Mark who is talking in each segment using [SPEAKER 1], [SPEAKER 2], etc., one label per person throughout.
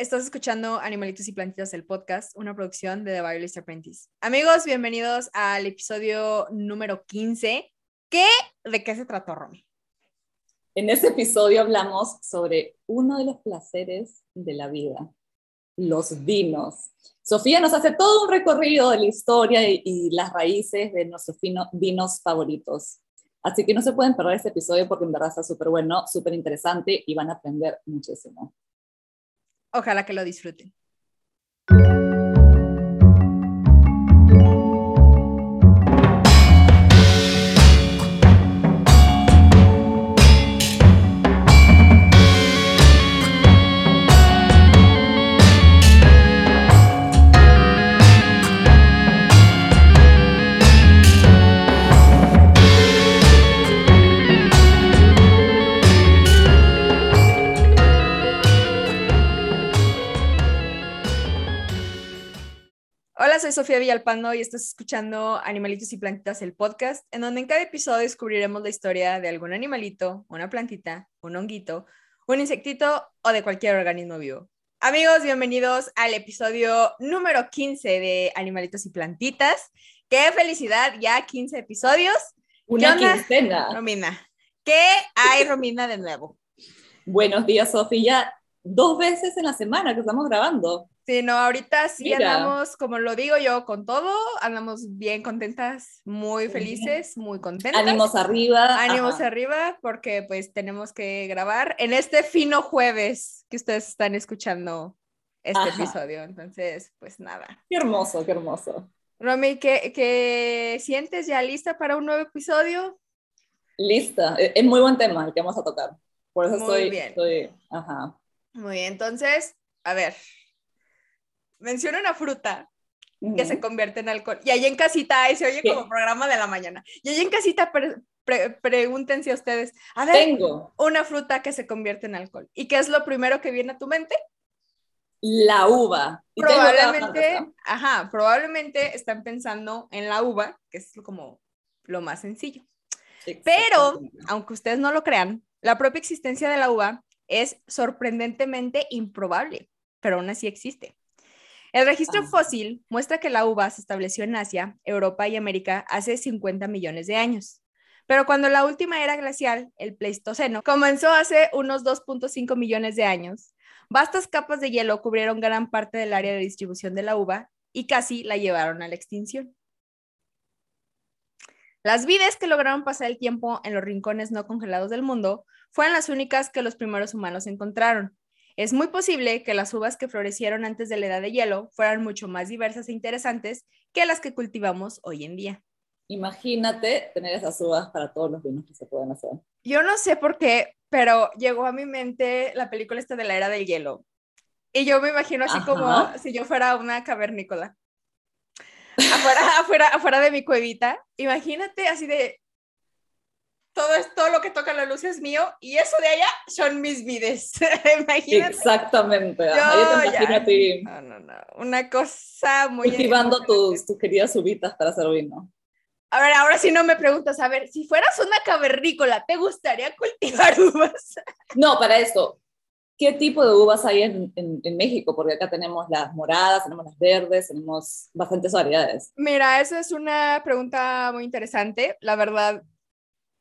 [SPEAKER 1] Estás escuchando Animalitos y Plantitas, el podcast, una producción de The Violet Apprentice. Amigos, bienvenidos al episodio número 15. ¿Qué? ¿De qué se trató, Romy?
[SPEAKER 2] En este episodio hablamos sobre uno de los placeres de la vida, los vinos. Sofía nos hace todo un recorrido de la historia y, y las raíces de nuestros vinos favoritos. Así que no se pueden perder este episodio porque en verdad está súper bueno, súper interesante y van a aprender muchísimo.
[SPEAKER 1] Ojalá que lo disfruten. Sofía Villalpando y estás escuchando Animalitos y Plantitas, el podcast, en donde en cada episodio descubriremos la historia de algún animalito, una plantita, un honguito, un insectito o de cualquier organismo vivo. Amigos, bienvenidos al episodio número 15 de Animalitos y Plantitas. ¡Qué felicidad! Ya 15 episodios.
[SPEAKER 2] Una
[SPEAKER 1] ¿Qué
[SPEAKER 2] quincena.
[SPEAKER 1] Romina, ¿qué hay, Romina, de nuevo?
[SPEAKER 2] Buenos días, Sofía. Dos veces en la semana que estamos grabando.
[SPEAKER 1] Sí, no, ahorita sí
[SPEAKER 2] Mira.
[SPEAKER 1] andamos, como lo digo yo, con todo, andamos bien contentas, muy felices, muy contentas.
[SPEAKER 2] Ánimos arriba.
[SPEAKER 1] Ánimos
[SPEAKER 2] Ajá.
[SPEAKER 1] arriba porque pues tenemos que grabar en este fino jueves que ustedes están escuchando este
[SPEAKER 2] Ajá.
[SPEAKER 1] episodio. Entonces, pues nada.
[SPEAKER 2] Qué hermoso, qué hermoso.
[SPEAKER 1] Romy, ¿qué, qué sientes ya lista para un nuevo episodio?
[SPEAKER 2] Lista. Eh, Es muy buen tema el que vamos a tocar. Por eso
[SPEAKER 1] Muy
[SPEAKER 2] estoy,
[SPEAKER 1] bien.
[SPEAKER 2] estoy- ajá.
[SPEAKER 1] Muy bien, entonces, a ver, menciona una fruta que se convierte en alcohol. Y ahí en casita, ahí se oye como programa de la mañana. Y ahí en casita, pre- pre- pregúntense a ustedes, a ver,
[SPEAKER 2] Tengo
[SPEAKER 1] una fruta que se convierte en alcohol. ¿Y qué es lo primero que viene a tu mente?
[SPEAKER 2] la uva.
[SPEAKER 1] Probablemente, ajá, probablemente están pensando en la uva, que es como lo más sencillo. Pero, aunque ustedes no lo crean, la propia existencia de la uva es sorprendentemente improbable, pero aún así existe. El registro
[SPEAKER 2] Ah.
[SPEAKER 1] fósil muestra que la uva se estableció en Asia, Europa y América hace 50 millones de años. Pero cuando la última era glacial, el Pleistoceno, comenzó hace unos 2.5 millones de años, vastas capas de hielo cubrieron gran parte del área de distribución de la uva y casi la llevaron a la extinción. Las vides que lograron pasar el tiempo en los rincones no congelados del mundo fueron las únicas que los primeros humanos encontraron. Es muy posible que las uvas que florecieron antes de la edad de hielo fueran mucho más diversas e interesantes que las que cultivamos hoy en día.
[SPEAKER 2] Imagínate tener esas uvas para todos los vinos que se pueden hacer.
[SPEAKER 1] Yo no sé por qué, pero llegó a mi mente la película esta de la era del hielo. Y yo me imagino así
[SPEAKER 2] Ajá.
[SPEAKER 1] como si yo fuera una cavernícola. Afuera, afuera, afuera de mi cuevita. Imagínate así de todo es todo lo que toca la luz es mío y eso de allá son mis vides. Imagínate.
[SPEAKER 2] Exactamente. ajá, Yo, te
[SPEAKER 1] Yo
[SPEAKER 2] imagino
[SPEAKER 1] ya-
[SPEAKER 2] a ti
[SPEAKER 1] No, no, no. Una cosa muy
[SPEAKER 2] cultivando tus, tus queridas uvitas para hacer vino.
[SPEAKER 1] A ver, ahora sí no me preguntas, a ver, si fueras una cavernícola, ¿te gustaría cultivar uvas?
[SPEAKER 2] No, para esto, ¿qué tipo de uvas hay en, en- en México? Porque acá tenemos las moradas, tenemos las verdes, tenemos bastantes variedades.
[SPEAKER 1] Mira, esa es una pregunta muy interesante. La verdad,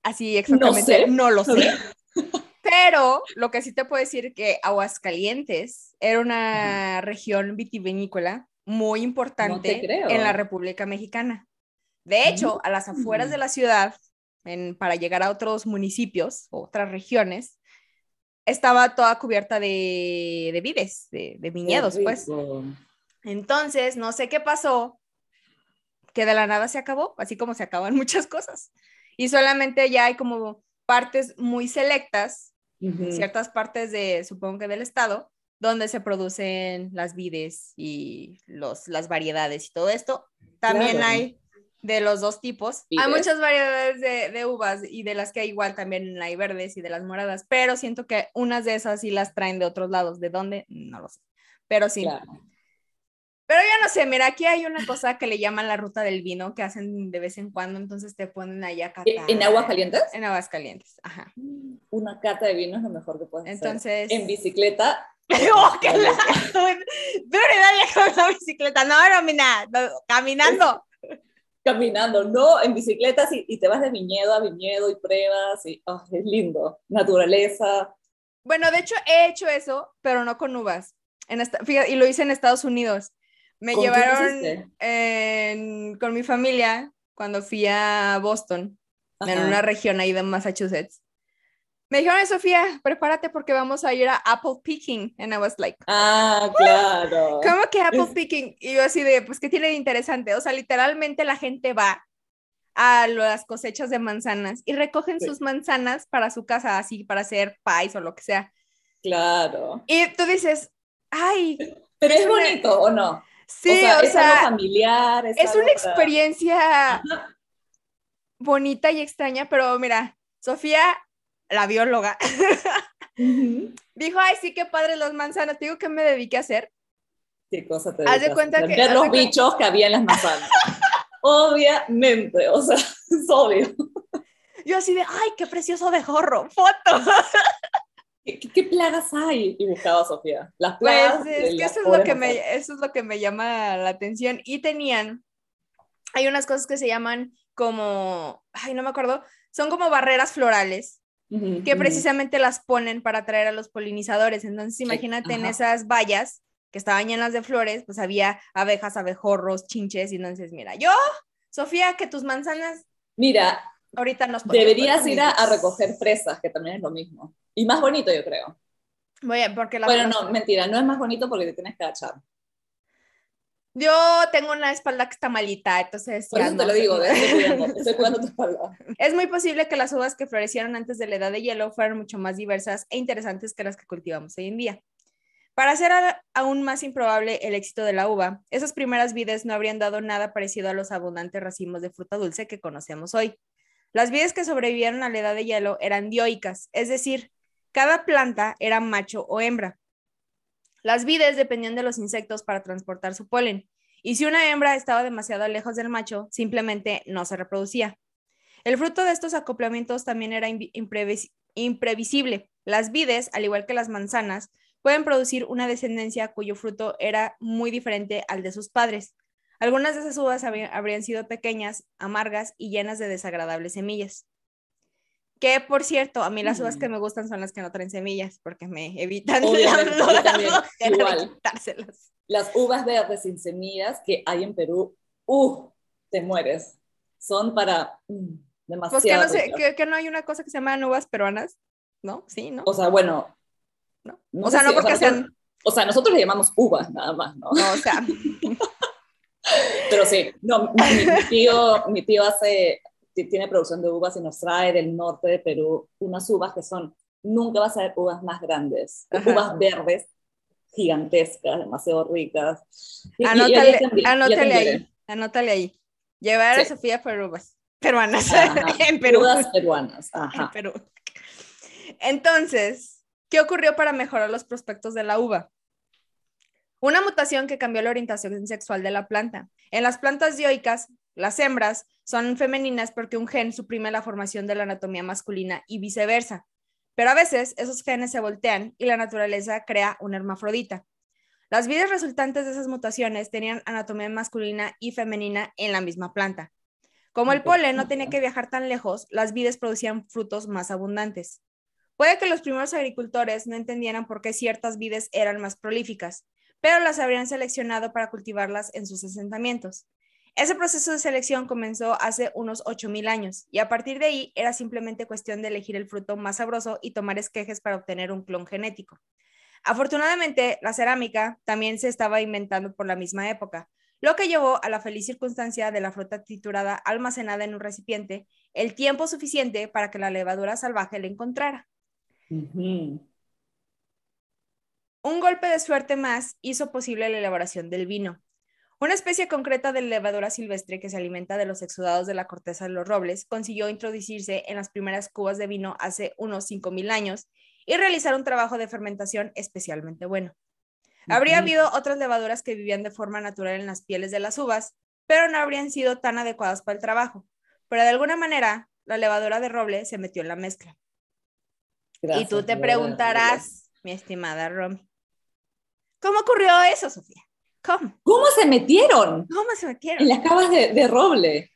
[SPEAKER 1] así exactamente
[SPEAKER 2] sé.
[SPEAKER 1] no lo sé. Pero lo que sí te puedo decir que Aguascalientes era una región vitivinícola muy importante en la República Mexicana. De hecho, a las afueras
[SPEAKER 2] Mm.
[SPEAKER 1] de la ciudad, en- para llegar a otros municipios, otras regiones, estaba toda cubierta de, de vides, de, de viñedos, pues. Entonces, no sé qué pasó, que de la nada se acabó, así como se acaban muchas cosas. Y solamente ya hay como partes muy selectas, ciertas partes de, supongo que del estado, donde se producen las vides y los, las variedades y todo esto. También
[SPEAKER 2] Claro.
[SPEAKER 1] hay de los dos tipos.
[SPEAKER 2] Vides.
[SPEAKER 1] Hay muchas variedades de, de uvas y de las que hay igual también hay verdes y de las moradas, pero siento que unas de esas sí las traen de otros lados. ¿De dónde? No lo sé. Pero sí.
[SPEAKER 2] Claro.
[SPEAKER 1] Pero ya no sé, mira, aquí hay una cosa que le llaman la ruta del vino que hacen de vez en cuando, entonces te ponen allá a catar.
[SPEAKER 2] ¿En aguas calientes?
[SPEAKER 1] En aguas calientes, ajá.
[SPEAKER 2] Una cata de vino es lo mejor que puedes
[SPEAKER 1] Entonces.
[SPEAKER 2] hacer. En bicicleta.
[SPEAKER 1] ¡Oh, qué la- bicicleta. No, no, mira, caminando.
[SPEAKER 2] caminando, no en bicicletas y, te vas de viñedo a viñedo y pruebas y oh, es lindo, naturaleza.
[SPEAKER 1] Bueno, de hecho he hecho eso, pero no con uvas. En esta, fíjate, y lo hice en Estados Unidos. Me llevaron con mi familia cuando fui a Boston, en una región ahí de Massachusetts. Me dijeron, Sofía, prepárate porque vamos a ir a apple picking. And I was like,
[SPEAKER 2] ah, claro.
[SPEAKER 1] ¿Cómo que apple picking? Y yo así de, pues, ¿qué tiene de interesante? O sea, literalmente la gente va a las cosechas de manzanas y recogen sus manzanas para su casa, así, para hacer pies o lo que sea.
[SPEAKER 2] Claro.
[SPEAKER 1] Y tú dices, ay.
[SPEAKER 2] Pero es, bonito, ¿o no?
[SPEAKER 1] Sí, o sea,
[SPEAKER 2] es familiar.
[SPEAKER 1] Es, una experiencia bonita y extraña, pero mira, Sofía, la bióloga, dijo, ay, sí, qué padre los manzanas. Te digo, ¿qué me dediqué a hacer?
[SPEAKER 2] ¿Qué cosa te
[SPEAKER 1] Haz de cuenta que...
[SPEAKER 2] Ver los bichos que había en las manzanas. Obviamente, o sea, es obvio.
[SPEAKER 1] Yo así de, ay, qué precioso de jorro, foto.
[SPEAKER 2] ¿Qué, plagas hay? Y buscaba Sofía. Las pues, plagas.
[SPEAKER 1] Pues es que eso es, lo que me, eso es lo que me llama la atención. Y tenían, hay unas cosas que se llaman como, ay, no me acuerdo, son como barreras florales que precisamente las ponen para atraer a los polinizadores. Entonces, imagínate en esas vallas que estaban llenas de flores, pues había abejas, abejorros, chinches, y entonces, mira, yo, Sofía, que tus manzanas...
[SPEAKER 2] Mira,
[SPEAKER 1] ahorita nos
[SPEAKER 2] Deberías ir a, recoger fresas, que también es lo mismo. Y más bonito, yo creo.
[SPEAKER 1] Voy porque
[SPEAKER 2] Bueno, no, mentira, no es más bonito porque te tienes que agachar.
[SPEAKER 1] Yo tengo una espalda que está malita, entonces.
[SPEAKER 2] Por eso te lo digo, estoy cuidando, estoy cuidando tu espalda.
[SPEAKER 1] Es muy posible que las uvas que florecieron antes de la edad de hielo fueran mucho más diversas e interesantes que las que cultivamos hoy en día. Para hacer aún más improbable el éxito de la uva, esas primeras vides no habrían dado nada parecido a los abundantes racimos de fruta dulce que conocemos hoy. Las vides que sobrevivieron a la edad de hielo eran dioicas, es decir, cada planta era macho o hembra. Las vides dependían de los insectos para transportar su polen, y si una hembra estaba demasiado lejos del macho, simplemente no se reproducía. El fruto de estos acoplamientos también era imprevisible. Las vides, al igual que las manzanas, pueden producir una descendencia cuyo fruto era muy diferente al de sus padres. Algunas de esas uvas habrían sido pequeñas, amargas y llenas de desagradables semillas. Que por cierto, a mí las uvas que mm. me gustan son las que no traen semillas, porque me evitan
[SPEAKER 2] Las uvas verdes sin semillas que hay en Perú, ¡uh! Te mueres. Son para mm, demasiado.
[SPEAKER 1] Pues que no, sé, que, no hay una cosa que se llama uvas peruanas, ¿no? Sí, ¿no?
[SPEAKER 2] O sea, bueno.
[SPEAKER 1] No. o sea, no porque sean.
[SPEAKER 2] O sea, nosotros le llamamos uvas nada más, ¿no?
[SPEAKER 1] No, o sea.
[SPEAKER 2] Pero sí, no, mi, tío, mi tío hace, tiene producción de uvas y nos trae del norte de Perú unas uvas que son, nunca vas a ver uvas más grandes, uvas verdes gigantescas, demasiado ricas.
[SPEAKER 1] anótale, anótale ahí, anótale ahí. Llevar a Sofía por uvas peruanas en Perú.
[SPEAKER 2] Uvas peruanas, ajá.
[SPEAKER 1] En Perú. Entonces, ¿qué ocurrió para mejorar los prospectos de la uva? Una mutación que cambió la orientación sexual de la planta. En las plantas dioicas, las hembras son femeninas porque un gen suprime la formación de la anatomía masculina y viceversa. Pero a veces esos genes se voltean y la naturaleza crea una hermafrodita. Las vidas resultantes de esas mutaciones tenían anatomía masculina y femenina en la misma planta. Como el polen no tenía que viajar tan lejos, las vides producían frutos más abundantes. Puede que los primeros agricultores no entendieran por qué ciertas vides eran más prolíficas, pero las habrían seleccionado para cultivarlas en sus asentamientos. Ese proceso de selección comenzó hace unos 8.000 años y a partir de ahí era simplemente cuestión de elegir el fruto más sabroso y tomar esquejes para obtener un clon genético. Afortunadamente, la cerámica también se estaba inventando por la misma época, lo que llevó a la feliz circunstancia de la fruta triturada almacenada en un recipiente el tiempo suficiente para que la levadura salvaje la encontrara. Un golpe de suerte más hizo posible la elaboración del vino. Una especie concreta de levadura silvestre que se alimenta de los exudados de la corteza de los robles consiguió introducirse en las primeras cubas de vino hace unos 5.000 años y realizar un trabajo de fermentación especialmente bueno. Habría habido otras levaduras que vivían de forma natural en las pieles de las uvas, pero no habrían sido tan adecuadas para el trabajo. Pero de alguna manera, la levadura de roble se metió en la mezcla. y tú te preguntarás, mi estimada Romy, ¿Cómo ocurrió eso, Sofía? ¿Cómo?
[SPEAKER 2] ¿Cómo se metieron?
[SPEAKER 1] ¿Cómo se metieron?
[SPEAKER 2] En las cavas de, de roble.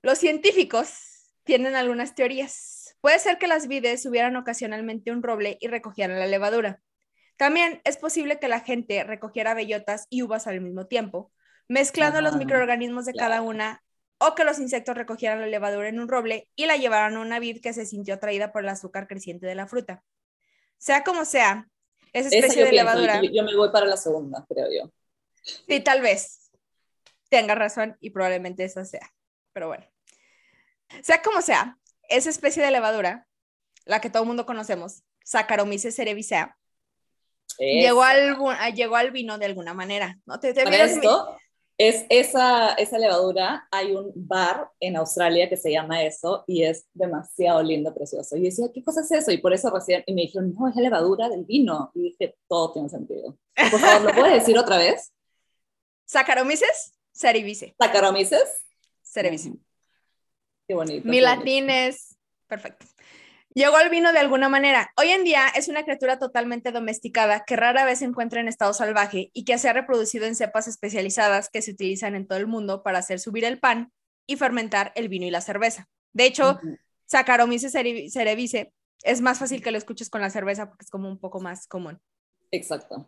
[SPEAKER 1] Los científicos tienen algunas teorías. Puede ser que las vides subieran ocasionalmente un roble y recogieran la levadura. También es posible que la gente recogiera bellotas y uvas al mismo tiempo, mezclando los
[SPEAKER 2] Ajá,
[SPEAKER 1] microorganismos de cada una, o que los insectos recogieran la levadura en un roble y la llevaran a una vid que se sintió atraída por el azúcar creciente de la fruta. Sea como sea, esa especie de
[SPEAKER 2] pienso,
[SPEAKER 1] levadura,
[SPEAKER 2] yo, yo me voy para la segunda, creo yo.
[SPEAKER 1] Sí, tal vez tenga razón y probablemente esa sea, pero bueno. Sea como sea, esa especie de levadura, la que todo el mundo conocemos, Saccharomyces cerevisiae, llegó al, llegó al vino de alguna manera. ¿no? ¿Te, te
[SPEAKER 2] Para esto, es esa, esa levadura, hay un bar en Australia que se llama eso y es demasiado lindo, precioso. Y decía, ¿qué cosa es eso? Y por eso recién, y me dijeron, no, es la levadura del vino. Y dije, todo tiene sentido. Por favor, ¿lo puedes decir otra vez?
[SPEAKER 1] Saccharomyces cerevisiae.
[SPEAKER 2] ¿Saccharomyces?
[SPEAKER 1] cerevisiae.
[SPEAKER 2] Qué bonito.
[SPEAKER 1] Mi latín es perfecto. Llegó al vino de alguna manera. Hoy en día es una criatura totalmente domesticada que rara vez se encuentra en estado salvaje y que se ha reproducido en cepas especializadas que se utilizan en todo el mundo para hacer subir el pan y fermentar el vino y la cerveza. De hecho,
[SPEAKER 2] Ujú.
[SPEAKER 1] Saccharomyces cerevi- cerevisiae es más fácil que lo escuches con la cerveza porque es como un poco más común.
[SPEAKER 2] Exacto.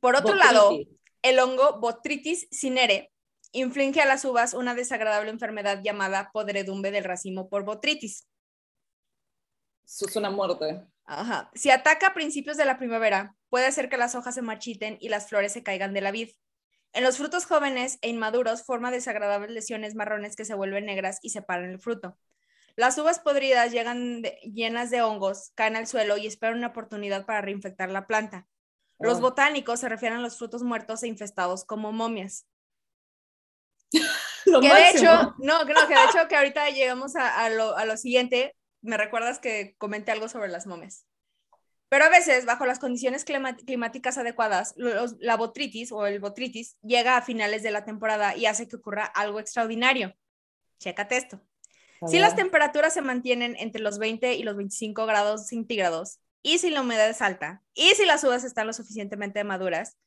[SPEAKER 1] Por otro lado, el hongo Botrytis cinere inflige a las uvas una desagradable enfermedad llamada podredumbre del racimo por botrytis.
[SPEAKER 2] Eso es una muerte.
[SPEAKER 1] Ajá. Si ataca a principios de la primavera, puede hacer que las hojas se marchiten y las flores se caigan de la vid. En los frutos jóvenes e inmaduros forma desagradables lesiones marrones que se vuelven negras y separan el fruto. Las uvas podridas llegan de- llenas de hongos, caen al suelo y esperan una oportunidad para reinfectar la planta. Los botánicos se refieren a los frutos muertos e infestados como momias.
[SPEAKER 2] Lo
[SPEAKER 1] Que de hecho, no, no, que de hecho que ahorita llegamos a, a lo, a lo siguiente, me recuerdas que comenté algo sobre las momias. Pero a veces, bajo las condiciones climáticas adecuadas, los- la botritis o el botritis llega a finales de la temporada y hace que ocurra algo extraordinario. Chécate esto. Si las temperaturas se mantienen entre los 20 y los 25 grados centígrados, y si la humedad es alta, y si las uvas están lo suficientemente maduras,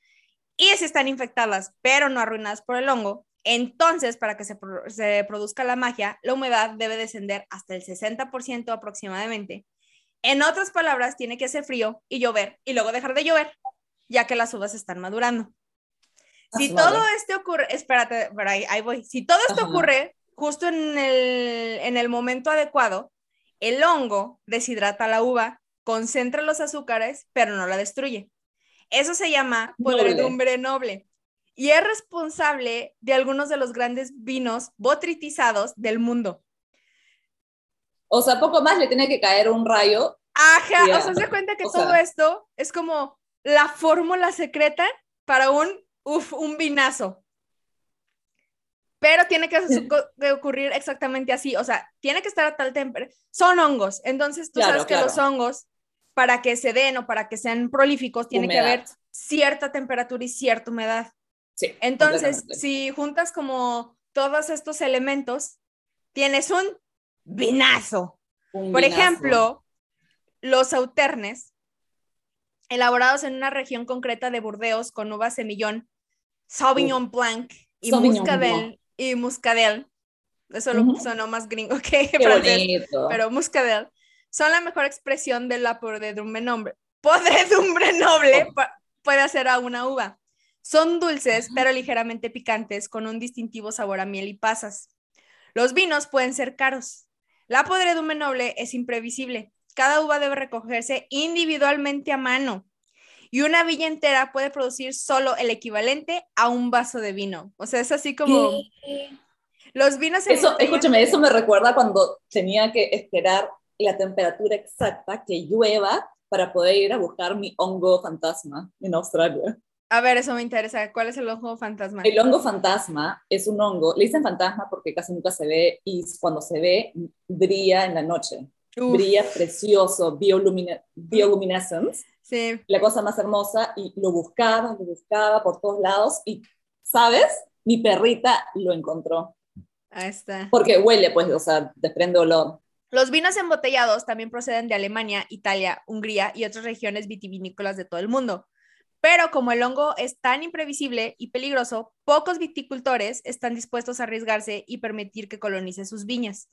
[SPEAKER 1] y si están infectadas pero no arruinadas por el hongo, entonces para que se, pro- se produzca la magia, la humedad debe descender hasta el 60% aproximadamente. En otras palabras, tiene que hacer frío y llover, y luego dejar de llover, ya que las uvas están madurando.
[SPEAKER 2] A
[SPEAKER 1] Si todo esto ocurre, espérate, por ahí, ahí voy. Si todo esto
[SPEAKER 2] Ajá.
[SPEAKER 1] ocurre justo en el, en el momento adecuado, el hongo deshidrata la uva, concentra los azúcares, pero no la destruye. Eso se llama podredumbre noble. Y es responsable de algunos de los grandes vinos botritizados del mundo.
[SPEAKER 2] O sea, poco más le tiene que caer un rayo.
[SPEAKER 1] Ajá,
[SPEAKER 2] Ya.
[SPEAKER 1] o sea, se cuenta que
[SPEAKER 2] O
[SPEAKER 1] todo
[SPEAKER 2] sea-
[SPEAKER 1] esto es como la fórmula secreta para un, uf, un vinazo. Pero tiene que, que ocurrir exactamente así, o sea, tiene que estar a tal temperatura. Son hongos, entonces tú
[SPEAKER 2] Claro,
[SPEAKER 1] sabes que
[SPEAKER 2] claro.
[SPEAKER 1] los hongos, para que se den o para que sean prolíficos, tiene que haber cierta temperatura y cierta humedad.
[SPEAKER 2] Sí.
[SPEAKER 1] Entonces, si juntas como todos estos elementos, tienes un vinazo.
[SPEAKER 2] Un
[SPEAKER 1] Por
[SPEAKER 2] vinazo.
[SPEAKER 1] ejemplo, los sauternes, elaborados en una región concreta de Burdeos con uvas semillón, Sauvignon Blanc y
[SPEAKER 2] Sauvignon
[SPEAKER 1] Muscadel
[SPEAKER 2] Blanc.
[SPEAKER 1] y Muscadel. Eso lo sonó más gringo que
[SPEAKER 2] Qué
[SPEAKER 1] francés,
[SPEAKER 2] bonito.
[SPEAKER 1] pero Muscadel son la mejor expresión de la podredumbre noble. Podredumbre noble
[SPEAKER 2] Oh.
[SPEAKER 1] puede hacer a una uva. Son dulces, pero ligeramente picantes, con un distintivo sabor a miel y pasas. Los vinos pueden ser caros. La podredumbre noble es imprevisible. Cada uva debe recogerse individualmente a mano. Y una villa entera puede producir solo el equivalente a un vaso de vino. O sea, es así como los vinos
[SPEAKER 2] Eso, escúchame, eso me recuerda cuando tenía que esperar la temperatura exacta que llueva para poder ir a buscar mi hongo fantasma en Australia.
[SPEAKER 1] A ver, eso me interesa. ¿Cuál es el ojo fantasma?
[SPEAKER 2] El hongo fantasma es un hongo, le dicen fantasma porque casi nunca se ve y cuando se ve brilla en la noche.
[SPEAKER 1] Uf,
[SPEAKER 2] Brilla precioso, biolumine- bioluminescence,
[SPEAKER 1] sí.
[SPEAKER 2] la cosa más hermosa y lo buscaba, lo buscaba por todos lados y, ¿sabes? Mi perrita lo encontró.
[SPEAKER 1] Ahí está.
[SPEAKER 2] Porque huele, pues, o sea, desprende olor.
[SPEAKER 1] Los vinos embotellados también proceden de Alemania, Italia, Hungría y otras regiones vitivinícolas de todo el mundo. Pero como el hongo es tan imprevisible y peligroso, pocos viticultores están dispuestos a arriesgarse y permitir que colonice sus viñas.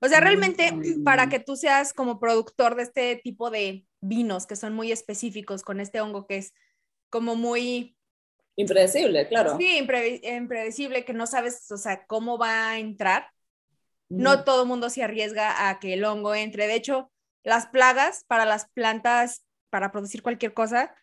[SPEAKER 1] O sea, realmente para que tú seas como productor de este tipo de vinos que son muy específicos con este hongo que es como muy,
[SPEAKER 2] Impredecible, claro.
[SPEAKER 1] sí, imprevi- impredecible, que no sabes, o sea, cómo va a entrar. No todo el mundo se arriesga a que el hongo entre. De hecho, las plagas para las plantas, para producir cualquier cosa,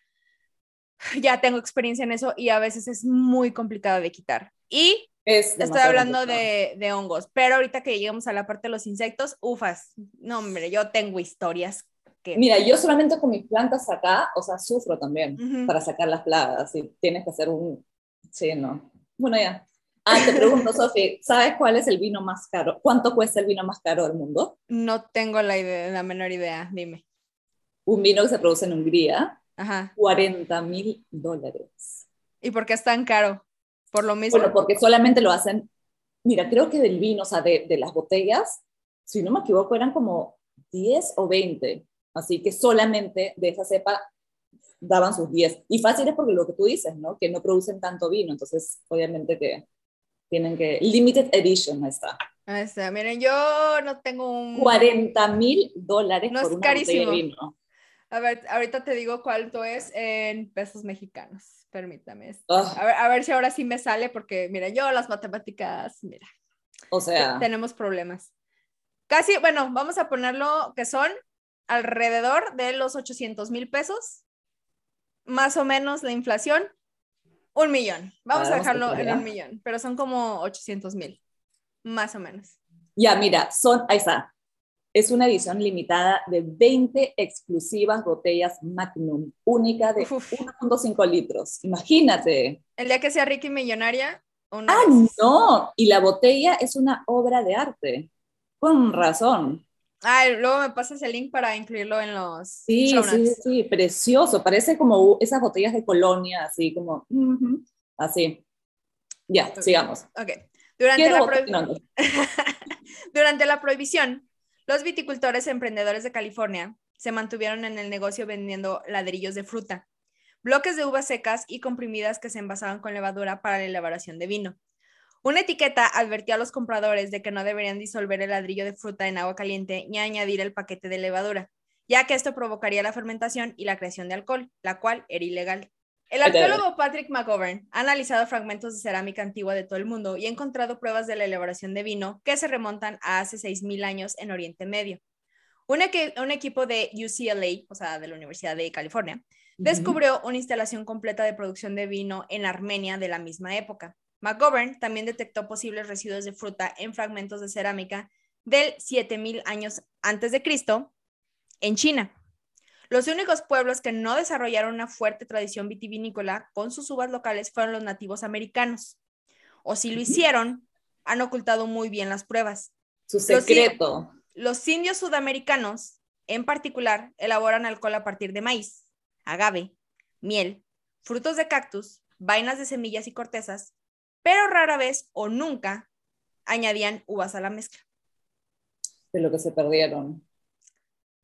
[SPEAKER 1] ya tengo experiencia en eso y a veces es muy complicado de quitar. Y
[SPEAKER 2] Es
[SPEAKER 1] estoy hablando de, de hongos, pero ahorita que llegamos a la parte de los insectos, ufas, no hombre, yo tengo historias que...
[SPEAKER 2] Mira, yo solamente con mis plantas acá, o sea, sufro también para sacar las plagas. Y tienes que hacer un. Sí, no. Bueno, ya. Ah, te pregunto, Sofi, ¿sabes cuál es el vino más caro? ¿Cuánto cuesta el vino más caro del mundo?
[SPEAKER 1] No tengo la, idea, la menor idea, dime.
[SPEAKER 2] Un vino que se produce en Hungría,
[SPEAKER 1] Ajá.
[SPEAKER 2] 40 mil dólares.
[SPEAKER 1] ¿Y por qué es tan caro? Por lo mismo.
[SPEAKER 2] Bueno, porque solamente lo hacen. Mira, creo que del vino, o sea, de, de las botellas, si no me equivoco, eran como 10 o 20. Así que solamente de esa cepa daban sus 10. Y fácil es porque lo que tú dices, ¿no? Que no producen tanto vino. Entonces, obviamente que tienen que. Limited Edition, ahí está.
[SPEAKER 1] Ahí está. Miren, yo no tengo un...
[SPEAKER 2] 40 mil dólares
[SPEAKER 1] No,
[SPEAKER 2] por
[SPEAKER 1] es
[SPEAKER 2] una
[SPEAKER 1] carísimo.
[SPEAKER 2] de vino.
[SPEAKER 1] A ver, ahorita te digo cuánto es en pesos mexicanos. Permítame.
[SPEAKER 2] Ah,
[SPEAKER 1] A ver, a ver si ahora sí me sale, porque mira, yo las matemáticas, mira,
[SPEAKER 2] o sea,
[SPEAKER 1] tenemos problemas. Casi, bueno, vamos a ponerlo que son alrededor de los 800 mil pesos, más o menos la inflación, un millón. Vamos
[SPEAKER 2] Ah,
[SPEAKER 1] a dejarlo en un millón, pero son como 800 mil, más o menos.
[SPEAKER 2] ya, mira, son. Ahí está. Es una edición limitada de 20 exclusivas botellas Magnum, única de
[SPEAKER 1] Uf.
[SPEAKER 2] 1.5 litros. Imagínate.
[SPEAKER 1] El día que sea rica y millonaria, una
[SPEAKER 2] Ah,
[SPEAKER 1] vez.
[SPEAKER 2] no. Y la botella es una obra de arte. Con razón.
[SPEAKER 1] Ah, luego me pasas el link para incluirlo en los
[SPEAKER 2] Sí,
[SPEAKER 1] show
[SPEAKER 2] sí,
[SPEAKER 1] notes.
[SPEAKER 2] sí, precioso. Parece como esas botellas de colonia, así como. ujú, Así. Ya, sigamos.
[SPEAKER 1] Ok. Durante la,
[SPEAKER 2] botellas
[SPEAKER 1] prohi-
[SPEAKER 2] grandes.
[SPEAKER 1] Durante la prohibición, los viticultores emprendedores de California se mantuvieron en el negocio vendiendo ladrillos de fruta, bloques de uvas secas y comprimidas que se envasaban con levadura para la elaboración de vino. Una etiqueta advertía a los compradores de que no deberían disolver el ladrillo de fruta en agua caliente ni añadir el paquete de levadura, ya que esto provocaría la fermentación y la creación de alcohol, la cual era ilegal. El arqueólogo Patrick McGovern ha analizado fragmentos de cerámica antigua de todo el mundo y ha encontrado pruebas de la elaboración de vino que se remontan a hace 6.000 años en Oriente Medio. Un equipo de UCLA, o sea, de la Universidad de California, descubrió una instalación completa de producción de vino en Armenia de la misma época. McGovern también detectó posibles residuos de fruta en fragmentos de cerámica del 7000 años antes de Cristo en China. Los únicos pueblos que no desarrollaron una fuerte tradición vitivinícola con sus uvas locales fueron los nativos americanos. O si lo hicieron, han ocultado muy bien las pruebas.
[SPEAKER 2] Su
[SPEAKER 1] Los
[SPEAKER 2] secreto.
[SPEAKER 1] Los indios sudamericanos, en particular, elaboran alcohol a partir de maíz, agave, miel, frutos de cactus, vainas de semillas y cortezas, pero rara vez o nunca añadían uvas a la mezcla.
[SPEAKER 2] de lo que se perdieron.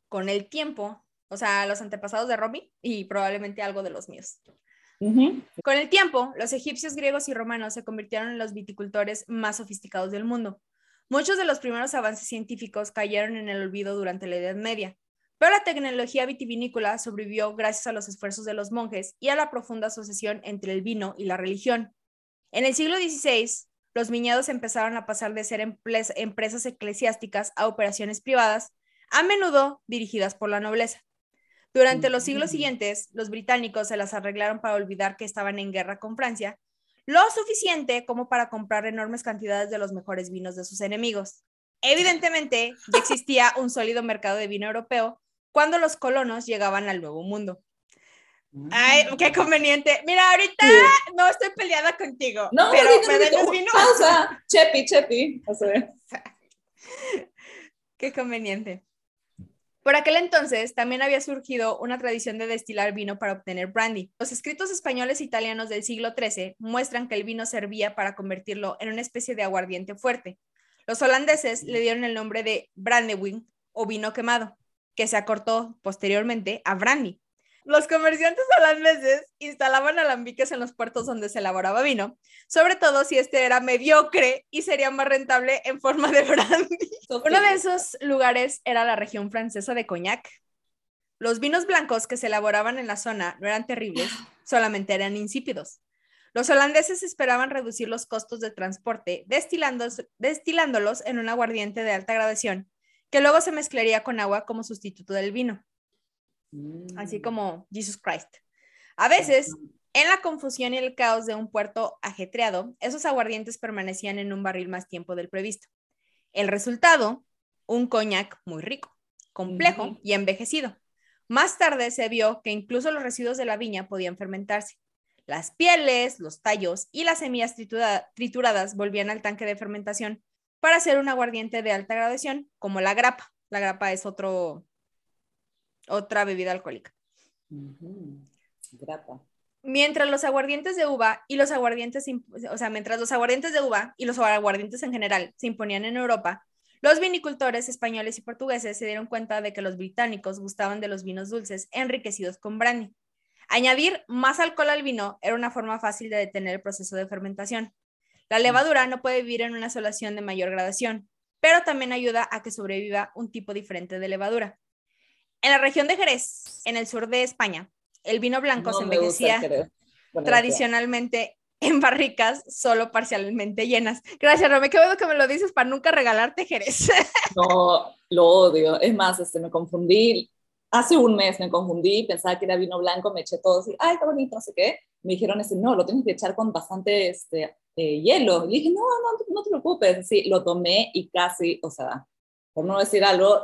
[SPEAKER 1] Con el tiempo, o sea, los antepasados de Romy y probablemente algo de los míos. Con el tiempo, los egipcios, griegos y romanos se convirtieron en los viticultores más sofisticados del mundo. Muchos de los primeros avances científicos cayeron en el olvido durante la Edad Media, pero la tecnología vitivinícola sobrevivió gracias a los esfuerzos de los monjes y a la profunda asociación entre el vino y la religión. En el siglo XVI, los viñedos empezaron a pasar de ser empresas eclesiásticas a operaciones privadas, a menudo dirigidas por la nobleza. Durante los siglos
[SPEAKER 2] Mm.
[SPEAKER 1] siguientes, los británicos se las arreglaron para olvidar que estaban en guerra con Francia, lo suficiente como para comprar enormes cantidades de los mejores vinos de sus enemigos. Evidentemente, ya existía un sólido mercado de vino europeo cuando los colonos llegaban al Nuevo Mundo. Ay, qué conveniente. Mira, ahorita
[SPEAKER 2] Sí.
[SPEAKER 1] no estoy peleada contigo,
[SPEAKER 2] No,
[SPEAKER 1] pero
[SPEAKER 2] ahorita
[SPEAKER 1] me vino.
[SPEAKER 2] Pausa. Chepi, chepi. O sea,
[SPEAKER 1] Qué conveniente. Por aquel entonces también había surgido una tradición de destilar vino para obtener brandy. Los escritos españoles e italianos del siglo XIII muestran que el vino servía para convertirlo en una especie de aguardiente fuerte. Los holandeses le dieron el nombre de brandewijn o vino quemado, que se acortó posteriormente a brandy. Los comerciantes holandeses instalaban alambiques en los puertos donde se elaboraba vino, sobre todo si este era mediocre y sería más rentable en forma de brandy. Uno de esos lugares era la región francesa de Cognac. Los vinos blancos que se elaboraban en la zona no eran terribles, solamente eran insípidos. Los holandeses esperaban reducir los costos de transporte destilándolos en un aguardiente de alta gradación, que luego se mezclaría con agua como sustituto del vino así mm. como Jesus Christ. A veces, en la confusión y el caos de un puerto ajetreado, esos aguardientes permanecían en un barril más tiempo del previsto. El resultado, un coñac muy rico, complejo y envejecido. Más tarde se vio que incluso los residuos de la viña podían fermentarse. Las pieles, los tallos y las semillas trituradas volvían al tanque de fermentación para hacer un aguardiente de alta graduación, como la grapa. La grapa es otro, otra bebida alcohólica. Mientras los aguardientes de uva y los aguardientes, o sea, mientras los aguardientes de uva y los aguardientes en general se imponían en Europa, los vinicultores españoles y portugueses se dieron cuenta de que los británicos gustaban de los vinos dulces enriquecidos con brandy. Añadir más alcohol al vino era una forma fácil de detener el proceso de fermentación. La levadura no puede vivir en una solución de mayor gradación, pero también ayuda a que sobreviva un tipo diferente de levadura. En la región de Jerez, en el sur de España, el vino blanco se envejecía tradicionalmente en barricas solo parcialmente llenas. Gracias, Rome, qué bueno que me lo dices para nunca regalarte Jerez.
[SPEAKER 2] No, lo odio. Es más, este, me confundí. Hace un mes me confundí, pensaba que era vino blanco, me eché todo así, ay, qué bonito, no sé qué. Me dijeron, ese, no, lo tienes que echar con bastante este, eh, hielo. Y dije, no, no, no te preocupes. Sí, lo tomé y casi, o sea, por no decir algo,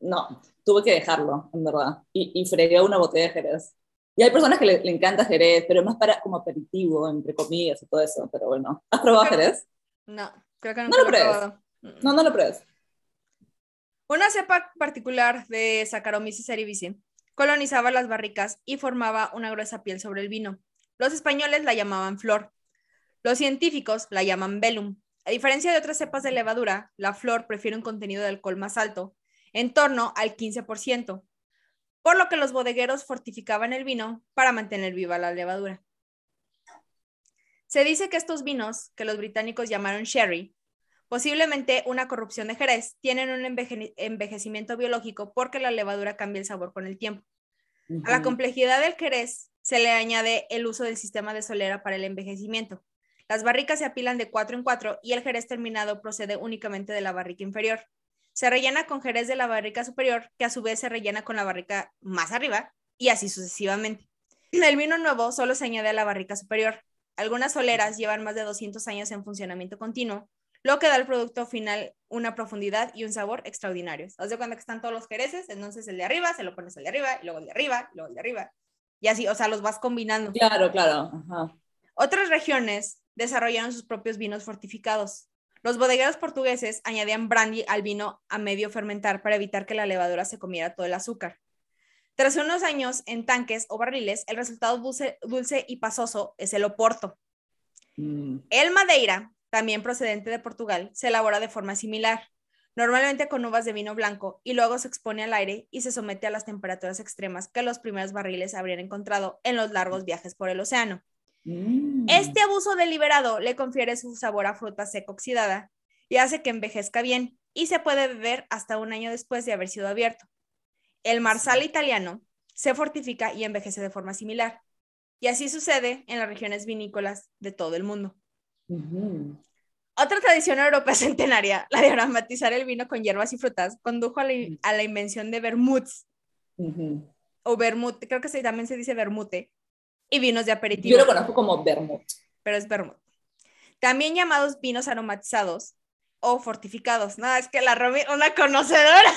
[SPEAKER 2] no, tuve que dejarlo, en verdad. Y, y fregué una botella de Jerez. Y hay personas que le, encanta Jerez, pero es más para como aperitivo, entre comillas y todo eso. Pero bueno, ¿has probado Jerez?
[SPEAKER 1] No, creo que nunca no lo, lo probado.
[SPEAKER 2] No, no lo pruebes.
[SPEAKER 1] Una cepa particular de Saccharomyces cerevisiae colonizaba las barricas y formaba una gruesa piel sobre el vino. Los españoles la llamaban flor. Los científicos la llaman velum. A diferencia de otras cepas de levadura, la flor prefiere un contenido de alcohol más alto, en torno al 15%, por lo que los bodegueros fortificaban el vino para mantener viva la levadura. Se dice que estos vinos, que los británicos llamaron sherry, posiblemente una corrupción de Jerez, tienen un envejecimiento biológico porque la levadura cambia el sabor con el tiempo. A la complejidad del Jerez se le añade el uso del sistema de solera para el envejecimiento. Las barricas se apilan de cuatro en cuatro y el Jerez terminado procede únicamente de la barrica inferior. Se rellena con jerez de la barrica superior, que a su vez se rellena con la barrica más arriba, y así sucesivamente. El vino nuevo solo se añade a la barrica superior. Algunas soleras llevan más de 200 años en funcionamiento continuo, lo que da al producto final una profundidad y un sabor extraordinarios. Haz de cuenta que están todos los jerezes, entonces el de arriba se lo pones el de arriba, y luego el de arriba, y luego el de arriba. Y así, o sea, los vas combinando.
[SPEAKER 2] Claro, claro.
[SPEAKER 1] Otras regiones desarrollaron sus propios vinos fortificados. Los bodegueros portugueses añadían brandy al vino a medio fermentar para evitar que la levadura se comiera todo el azúcar. Tras unos años en tanques o barriles, el resultado dulce, y pasoso es el oporto. Mm. El madeira, también procedente de Portugal, se elabora de forma similar, normalmente con uvas de vino blanco, y luego se expone al aire y se somete a las temperaturas extremas que los primeros barriles habrían encontrado en los largos viajes por el océano. Mm. Este abuso deliberado le confiere su sabor a fruta seca oxidada y hace que envejezca bien y se puede beber hasta un año después de haber sido abierto. El marsala italiano se fortifica y envejece de forma similar. Y así sucede en las regiones vinícolas de todo el mundo. Otra tradición europea centenaria, la de aromatizar el vino con hierbas y frutas, condujo a la, invención de vermuts. O vermut, creo que también se dice vermute, y vinos de aperitivo.
[SPEAKER 2] Yo lo conozco como vermut.
[SPEAKER 1] Pero es vermut. También llamados vinos aromatizados o fortificados. No, es que la Romy, una conocedora.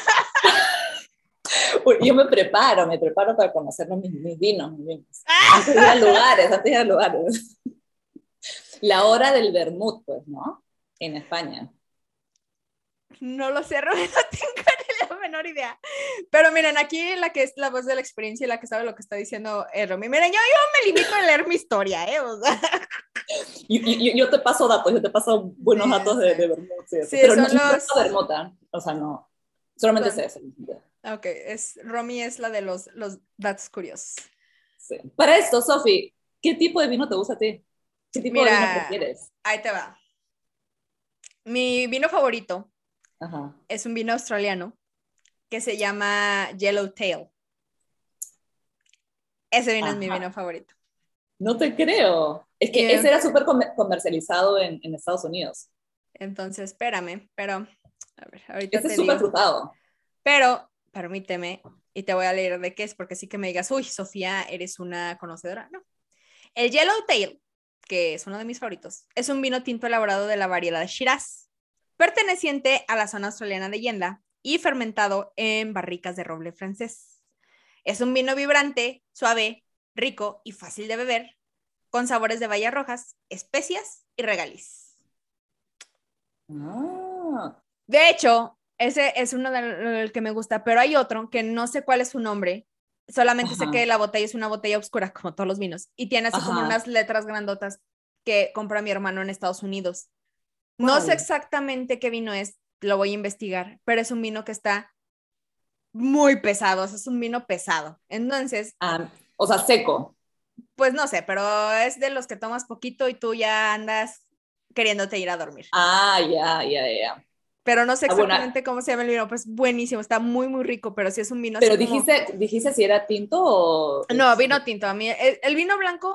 [SPEAKER 2] Yo me preparo, me preparo para conocer mis, vinos, mis vinos. Ah. Antes de ir a lugares, antes de ir a lugares. La hora del vermut, pues, ¿no? En España.
[SPEAKER 1] No lo sé, Romy, no tengo menor idea. Pero miren, aquí la que es la voz de la experiencia y la que sabe lo que está diciendo es Romy. Miren, yo, yo me limito a leer mi historia, ¿eh? O sea.
[SPEAKER 2] yo, te paso datos, yo te paso buenos datos de, de Sí, pero no, los... o sea, no. Solamente sé eso.
[SPEAKER 1] Ok, es, Romy es la de los, los datos curiosos.
[SPEAKER 2] Sí. Para esto, Sofi, ¿qué tipo de vino te gusta a ti? ¿Qué tipo de vino prefieres?
[SPEAKER 1] Ahí te va. Mi vino favorito es un vino australiano que se llama Yellowtail. Ese vino es mi vino favorito.
[SPEAKER 2] No te creo. Es que ese era súper comercializado en, en, Estados Unidos.
[SPEAKER 1] Entonces, espérame, pero a ver, ahorita
[SPEAKER 2] Ese es súper frutado.
[SPEAKER 1] Pero, permíteme, y te voy a leer de qué es, porque sí que me digas, uy, Sofía, eres una conocedora. No. El Yellowtail, que es uno de mis favoritos, es un vino tinto elaborado de la variedad Shiraz, perteneciente a la zona australiana de Yenda y fermentado en barricas de roble francés. Es un vino vibrante, suave, rico y fácil de beber, con sabores de bayas rojas, especias y regaliz.
[SPEAKER 2] Ah.
[SPEAKER 1] De hecho, ese es uno del que me gusta, pero hay otro que no sé cuál es su nombre. Solamente sé que la botella es una botella oscura, como todos los vinos, y tiene así como unas letras grandotas que compra mi hermano en Estados Unidos. No sé exactamente qué vino es, lo voy a investigar, pero es un vino que está muy pesado, es un vino pesado. Entonces.
[SPEAKER 2] Ah, o sea, seco.
[SPEAKER 1] Pues no sé, pero es de los que tomas poquito y tú ya andas queriéndote ir a dormir.
[SPEAKER 2] Ah, ya, ya, ya.
[SPEAKER 1] Pero no sé ah, exactamente cómo se llama el vino, pues buenísimo, está muy, muy rico, pero sí es un vino.
[SPEAKER 2] Pero dijiste, dijiste si era tinto o.
[SPEAKER 1] No, vino tinto. A mí, el, vino blanco,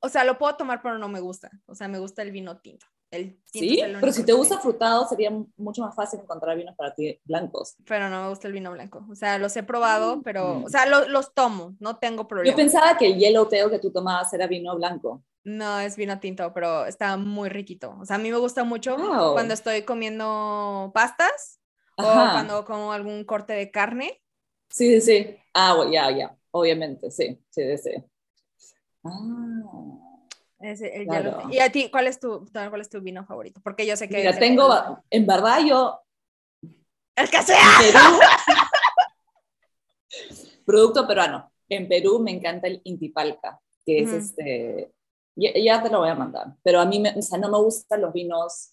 [SPEAKER 1] o sea, lo puedo tomar, pero no me gusta. O sea, me gusta el vino tinto. El
[SPEAKER 2] sí, pero si te gusta frutado, sería mucho más fácil encontrar vinos para ti blancos.
[SPEAKER 1] Pero no me gusta el vino blanco. O sea, los he probado, mm, pero, mm. o sea, los tomo, no tengo problema.
[SPEAKER 2] Yo pensaba que el yellow tail que tú tomabas era vino blanco.
[SPEAKER 1] No, es vino tinto, pero está muy riquito. O sea, a mí me gusta mucho cuando estoy comiendo pastas o cuando como algún corte de carne.
[SPEAKER 2] Sí, sí, sí. Ah, ya, ya. Obviamente, sí, sí, sí. Ah.
[SPEAKER 1] ¿Y a ti cuál es, tu, cuál es tu vino favorito? Porque yo sé que...
[SPEAKER 2] Mira, tengo, en verdad yo...
[SPEAKER 1] ¡El que sea!
[SPEAKER 2] producto peruano. En Perú me encanta el Intipalca, que es este ya, te lo voy a mandar. Pero a mí, me, o sea, no me gustan los vinos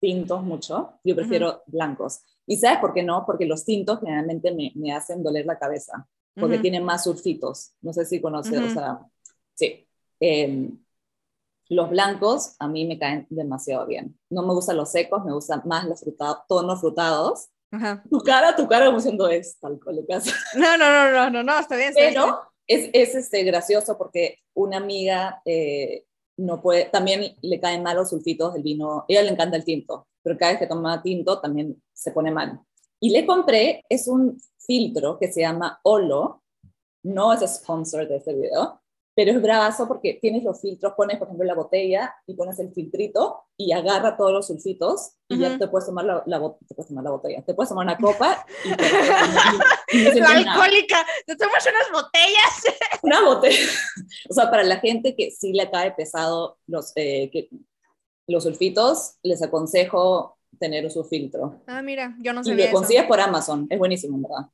[SPEAKER 2] tintos mucho. Yo prefiero blancos. ¿Y sabes por qué no? Porque los tintos generalmente me, me hacen doler la cabeza. Porque tienen más sulfitos. No sé si conoces, o sea, sí. Em, los blancos a mí me caen demasiado bien. No me gustan los secos, me gustan más los frutados, tonos frutados. Tu cara, tu cara como siendo es tal cual.
[SPEAKER 1] No, no, no, no, no, no, está bien.
[SPEAKER 2] Pero es, es este, gracioso porque una amiga eh, no puede, también le caen mal los sulfitos del vino, a ella le encanta el tinto, pero cada vez que toma tinto también se pone mal. Y le compré, es un filtro que se llama Olo, no es sponsor de este video, pero es bravazo porque tienes los filtros, pones por ejemplo la botella y pones el filtrito y agarra todos los sulfitos y ya te puedes tomar la, te puedes tomar la botella, te puedes tomar una copa y,
[SPEAKER 1] te, la alcohólica, te tomas unas botellas.
[SPEAKER 2] Una botella. O sea, para la gente que sí le cae pesado los, eh, que, los sulfitos, les aconsejo tener su filtro.
[SPEAKER 1] Ah, mira, yo no sabía
[SPEAKER 2] Y lo consigues por Amazon, es buenísimo, ¿verdad?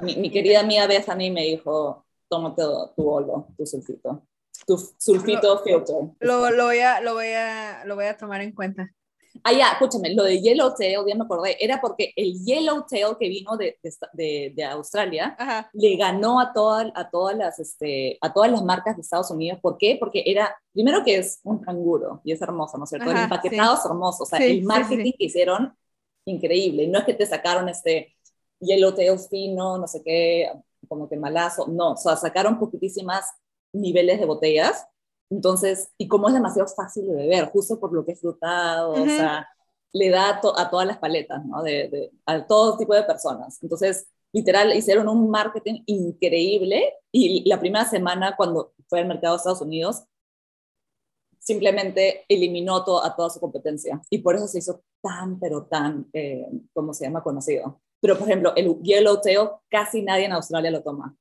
[SPEAKER 2] Mi, mi querida amiga Bethany me dijo, tómate tu olo, tu sulfito, tu sulfito
[SPEAKER 1] lo,
[SPEAKER 2] filter.
[SPEAKER 1] Lo, lo, voy a, lo, voy a, lo voy a tomar en cuenta.
[SPEAKER 2] Ah, ya, escúchame, lo de Yellowtail, ya me acordé, era porque el Yellowtail que vino de, de, de Australia le ganó a, todas a, todas las, este, a todas las marcas de Estados Unidos. ¿Por qué? Porque era, primero que es un canguro y es hermoso, ¿no es cierto? el empaquetado es hermoso, o sea, el marketing que hicieron, increíble. No es que te sacaron este Yellowtail fino, no sé qué, como que malazo, no, o sea, sacaron poquitísimas niveles de botellas, entonces, y como es demasiado fácil de beber, justo por lo que es frutado, o sea, le da a todas las paletas, ¿no? De, de, a todo tipo de personas. Entonces, literal, hicieron un marketing increíble y la primera semana cuando fue al mercado de Estados Unidos, simplemente eliminó a toda su competencia y por eso se hizo tan, pero tan, eh, ¿cómo se llama?, conocido. Pero, por ejemplo, el yellowtail casi nadie en Australia lo toma,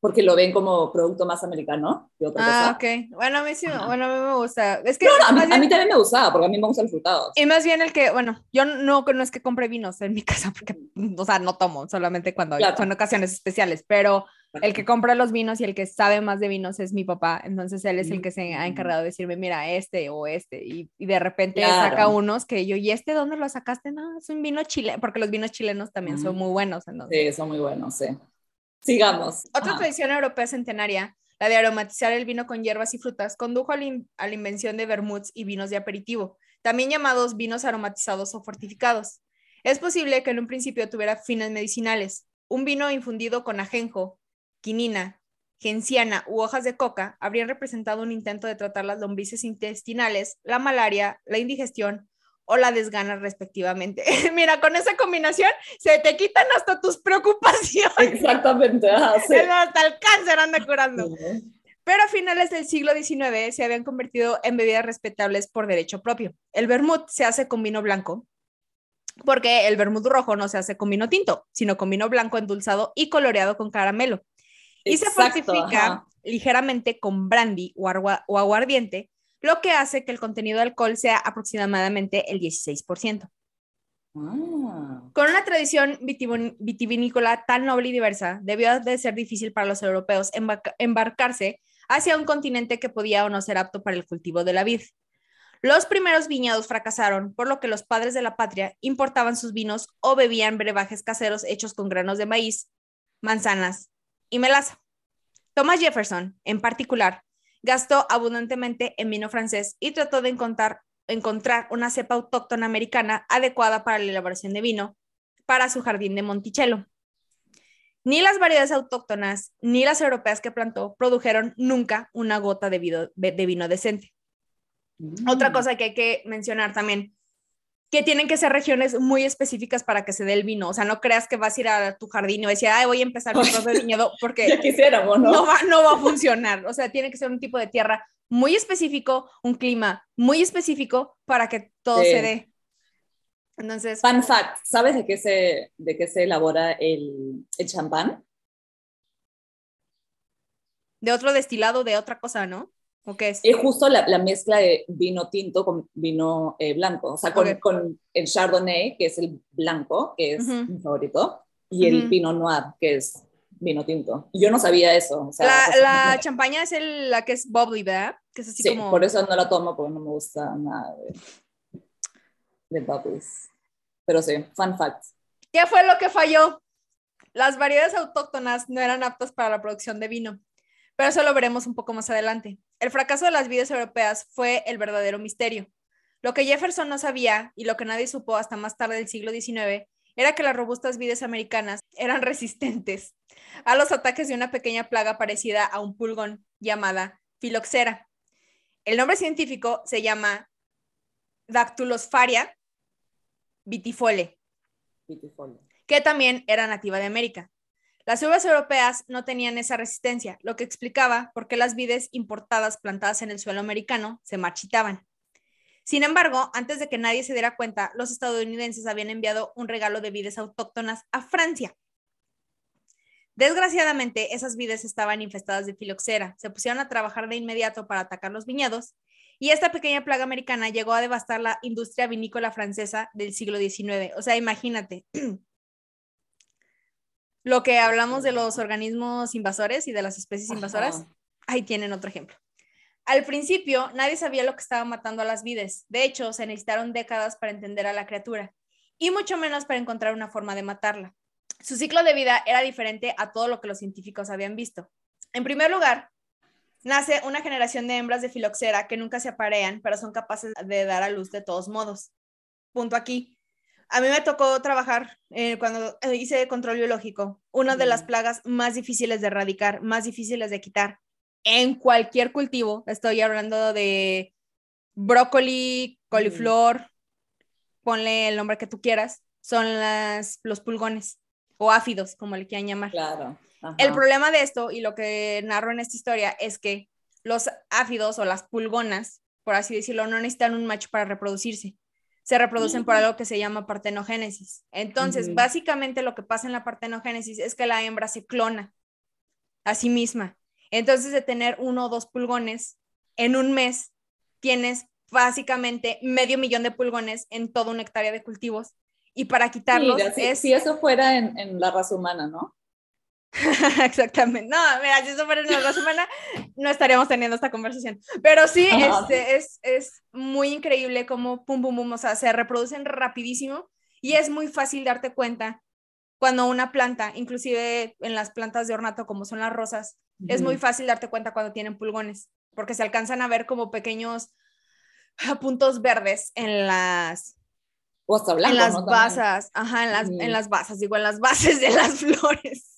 [SPEAKER 2] porque lo ven como producto más americano que otra
[SPEAKER 1] ah, ok. Bueno, a mí sí, bueno, a mí me gusta. Es que
[SPEAKER 2] no, a, mí, también me gustaba, porque a mí me gustan los frutados.
[SPEAKER 1] Y más bien el que, bueno, yo no, no es que compre vinos en mi casa, porque, o sea, no tomo, solamente cuando son ocasiones especiales, pero el que compra los vinos y el que sabe más de vinos es mi papá. Entonces él es el que se ha
[SPEAKER 2] Mm.
[SPEAKER 1] encargado de decirme, mira, este o este. Y, y de repente
[SPEAKER 2] Claro.
[SPEAKER 1] saca unos que yo, ¿y este dónde lo sacaste? No, es un vino chileno, porque los vinos chilenos también son
[SPEAKER 2] Ujú.
[SPEAKER 1] muy buenos. Entonces.
[SPEAKER 2] Sí, son muy buenos, sí. Sigamos.
[SPEAKER 1] Otra
[SPEAKER 2] Ajá.
[SPEAKER 1] tradición europea centenaria, la de aromatizar el vino con hierbas y frutas, condujo a la, in- a la invención de vermuts y vinos de aperitivo, también llamados vinos aromatizados o fortificados. Es posible que en un principio tuviera fines medicinales. Un vino infundido con ajenjo, quinina, genciana u hojas de coca habrían representado un intento de tratar las lombrices intestinales, la malaria, la indigestión o la desgana respectivamente. Mira, con esa combinación se te quitan hasta tus preocupaciones.
[SPEAKER 2] Exactamente, sí.
[SPEAKER 1] Hasta el cáncer anda curando. Pero a finales del siglo XIX se habían convertido en bebidas respetables por derecho propio. El vermut se hace con vino blanco, porque el vermut rojo no se hace con vino tinto, sino con vino blanco endulzado y coloreado con caramelo. Y se fortifica
[SPEAKER 2] ajá.
[SPEAKER 1] ligeramente con brandy o, agua- o aguardiente, lo que hace que el contenido de alcohol sea aproximadamente el 16%.
[SPEAKER 2] Ah,
[SPEAKER 1] Con una tradición vitivin- vitivinícola tan noble y diversa, debió de ser difícil para los europeos embarca- embarcarse hacia un continente que podía o no ser apto para el cultivo de la vid. Los primeros viñedos fracasaron, por lo que los padres de la patria importaban sus vinos o bebían brebajes caseros hechos con granos de maíz, manzanas y melaza. Thomas Jefferson, en particular, gastó abundantemente en vino francés y trató de encontrar, encontrar una cepa autóctona americana adecuada para la elaboración de vino para su jardín de Monticello. Ni las variedades autóctonas ni las europeas que plantó produjeron nunca una gota de vino, de vino decente. Otra
[SPEAKER 2] mm.
[SPEAKER 1] cosa que hay que mencionar también, que tienen que ser regiones muy específicas para que se dé el vino. O sea, no creas que vas a ir a tu jardín y decir, ay, voy a empezar mi propio viñedo, porque
[SPEAKER 2] Ya quisiéramos, ¿no?
[SPEAKER 1] no va, no va a funcionar. O sea, tiene que ser un tipo de tierra muy específico, un clima muy específico para que todo
[SPEAKER 2] Sí.
[SPEAKER 1] se dé. Entonces,
[SPEAKER 2] Fun fact, ¿sabes de qué se, de qué se elabora el, el champán?
[SPEAKER 1] de otro destilado, de otra cosa, ¿no? ¿O qué es?
[SPEAKER 2] Justo la, la mezcla de vino tinto con vino eh, blanco, o sea, con, el Chardonnay, que es el blanco, que es mi favorito, y el. Pinot Noir, que es vino tinto. Yo no sabía eso. O sea,
[SPEAKER 1] La, la champaña es el- la que es bubbly, ¿verdad? Que es así
[SPEAKER 2] sí,
[SPEAKER 1] como...
[SPEAKER 2] por eso no la tomo, porque no me gusta nada de, de bubbles. Pero sí, fun fact.
[SPEAKER 1] ¿Qué fue lo que falló? Las variedades autóctonas no eran aptas para la producción de vino, pero eso lo veremos un poco más adelante. El fracaso de las vides europeas fue el verdadero misterio. Lo que Jefferson no sabía y lo que nadie supo hasta más tarde del siglo XIX era que las robustas vides americanas eran resistentes a los ataques de una pequeña plaga parecida a un pulgón llamada filoxera. El nombre científico se llama Dactylosfaria vitifole
[SPEAKER 2] Beautiful.
[SPEAKER 1] que también era nativa de América. Las uvas europeas no tenían esa resistencia, lo que explicaba por qué las vides importadas plantadas en el suelo americano se marchitaban. Sin embargo, antes de que nadie se diera cuenta, los estadounidenses habían enviado un regalo de vides autóctonas a Francia. Desgraciadamente, esas vides estaban infestadas de filoxera. Se pusieron a trabajar de inmediato para atacar los viñedos y esta pequeña plaga americana llegó a devastar la industria vinícola francesa del siglo XIX. O sea, imagínate. Lo que hablamos de los organismos invasores y de las especies invasoras,
[SPEAKER 2] Ajá.
[SPEAKER 1] ahí tienen otro ejemplo. Al principio, nadie sabía lo que estaba matando a las vides. De hecho, se necesitaron décadas para entender a la criatura y mucho menos para encontrar una forma de matarla. Su ciclo de vida era diferente a todo lo que los científicos habían visto. En primer lugar, nace una generación de hembras de filoxera que nunca se aparean, pero son capaces de dar a luz de todos modos. Punto aquí. A mí me tocó trabajar eh, cuando eh, hice control biológico. Una de las plagas más difíciles de erradicar, más difíciles de quitar en cualquier cultivo. Estoy hablando de brócoli, coliflor, ponle el nombre que tú quieras. Son las, los pulgones o áfidos, como le quieran llamar.
[SPEAKER 2] Claro. ajá.
[SPEAKER 1] El problema de esto y lo que narro en esta historia es que los áfidos o las pulgonas, por así decirlo, no necesitan un macho para reproducirse. Se reproducen por algo que se llama partenogénesis. Entonces, básicamente lo que pasa en la partenogénesis es que la hembra se clona a sí misma. Entonces, de tener uno o dos pulgones en un mes, tienes básicamente medio millón de pulgones en toda una hectárea de cultivos. Y para quitarlos
[SPEAKER 2] Mira, si,
[SPEAKER 1] es...
[SPEAKER 2] si eso fuera en, en la raza humana, ¿no?
[SPEAKER 1] Exactamente. No, mira, si eso fuera en otra semana, no estaríamos teniendo esta conversación. Pero sí, este, es, es muy increíble cómo pum, pum, pum, o sea, se reproducen rapidísimo y es muy fácil darte cuenta cuando una planta, inclusive en las plantas de ornato como son las rosas, es muy fácil darte cuenta cuando tienen pulgones, porque se alcanzan a ver como pequeños puntos verdes en las en las basas, ajá, en las, en las basas, digo, en las bases de las flores.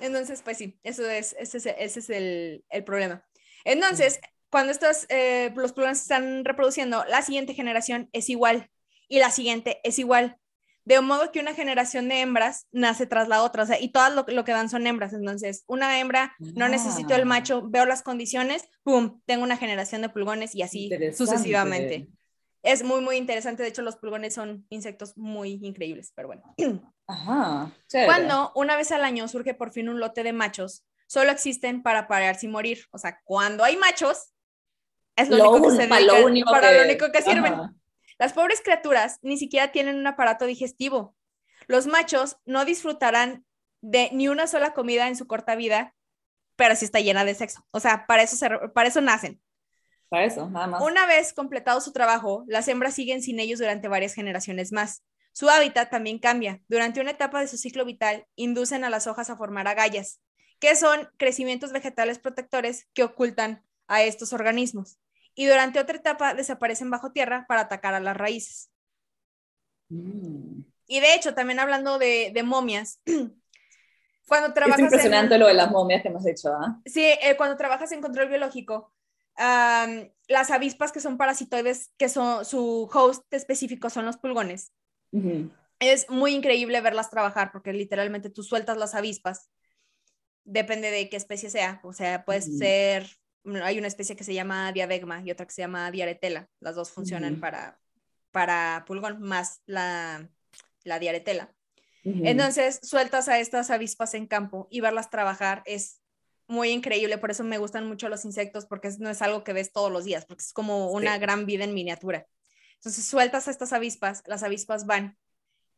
[SPEAKER 1] Entonces, pues sí, eso es, ese es, ese es el, el, problema. Entonces, cuando estos, eh, los pulgones están reproduciendo, la siguiente generación es igual y la siguiente es igual. De modo que una generación de hembras nace tras la otra, o sea, y todas lo, lo que dan son hembras. Entonces, una hembra, no necesito el ah. macho, veo las condiciones, ¡pum! Tengo una generación de pulgones y así sucesivamente. Es muy, muy interesante. De hecho, los pulgones son insectos muy increíbles, pero bueno.
[SPEAKER 2] Ajá.
[SPEAKER 1] Cuando una vez al año surge por fin un lote de machos, solo existen para pararse y morir. O sea, cuando hay machos, es lo, único que se para, lo único, para lo único que sirven. Las pobres criaturas ni siquiera tienen un aparato digestivo. Los machos no disfrutarán de ni una sola comida en su corta vida, pero sí está llena de sexo. O sea, para eso, para eso nacen.
[SPEAKER 2] Para eso, nada más.
[SPEAKER 1] Una vez completado su trabajo, las hembras siguen sin ellos durante varias generaciones más. Su hábitat también cambia. Durante una etapa de su ciclo vital, inducen a las hojas a formar agallas, que son crecimientos vegetales protectores que ocultan a estos organismos y durante otra etapa desaparecen bajo tierra para atacar a las raíces. Mm. Y de hecho, también hablando de, momias, cuando trabajas...
[SPEAKER 2] Es impresionante lo de las momias que hemos hecho, ¿ah?
[SPEAKER 1] Sí, eh, cuando trabajas en control biológico, las avispas que son parasitoides, que son su host específico son los pulgones. Es muy increíble verlas trabajar porque literalmente tú sueltas las avispas, depende de qué especie sea, o sea, puede ser hay una especie que se llama diadegma y otra que se llama diaretela. Las dos funcionan para, para pulgón, más la, la diaretela. Entonces, sueltas a estas avispas en campo y verlas trabajar es muy increíble. Por eso me gustan mucho los insectos, porque no es algo que ves todos los días, porque es como una gran vida en miniatura. Entonces, sueltas a estas avispas, las avispas van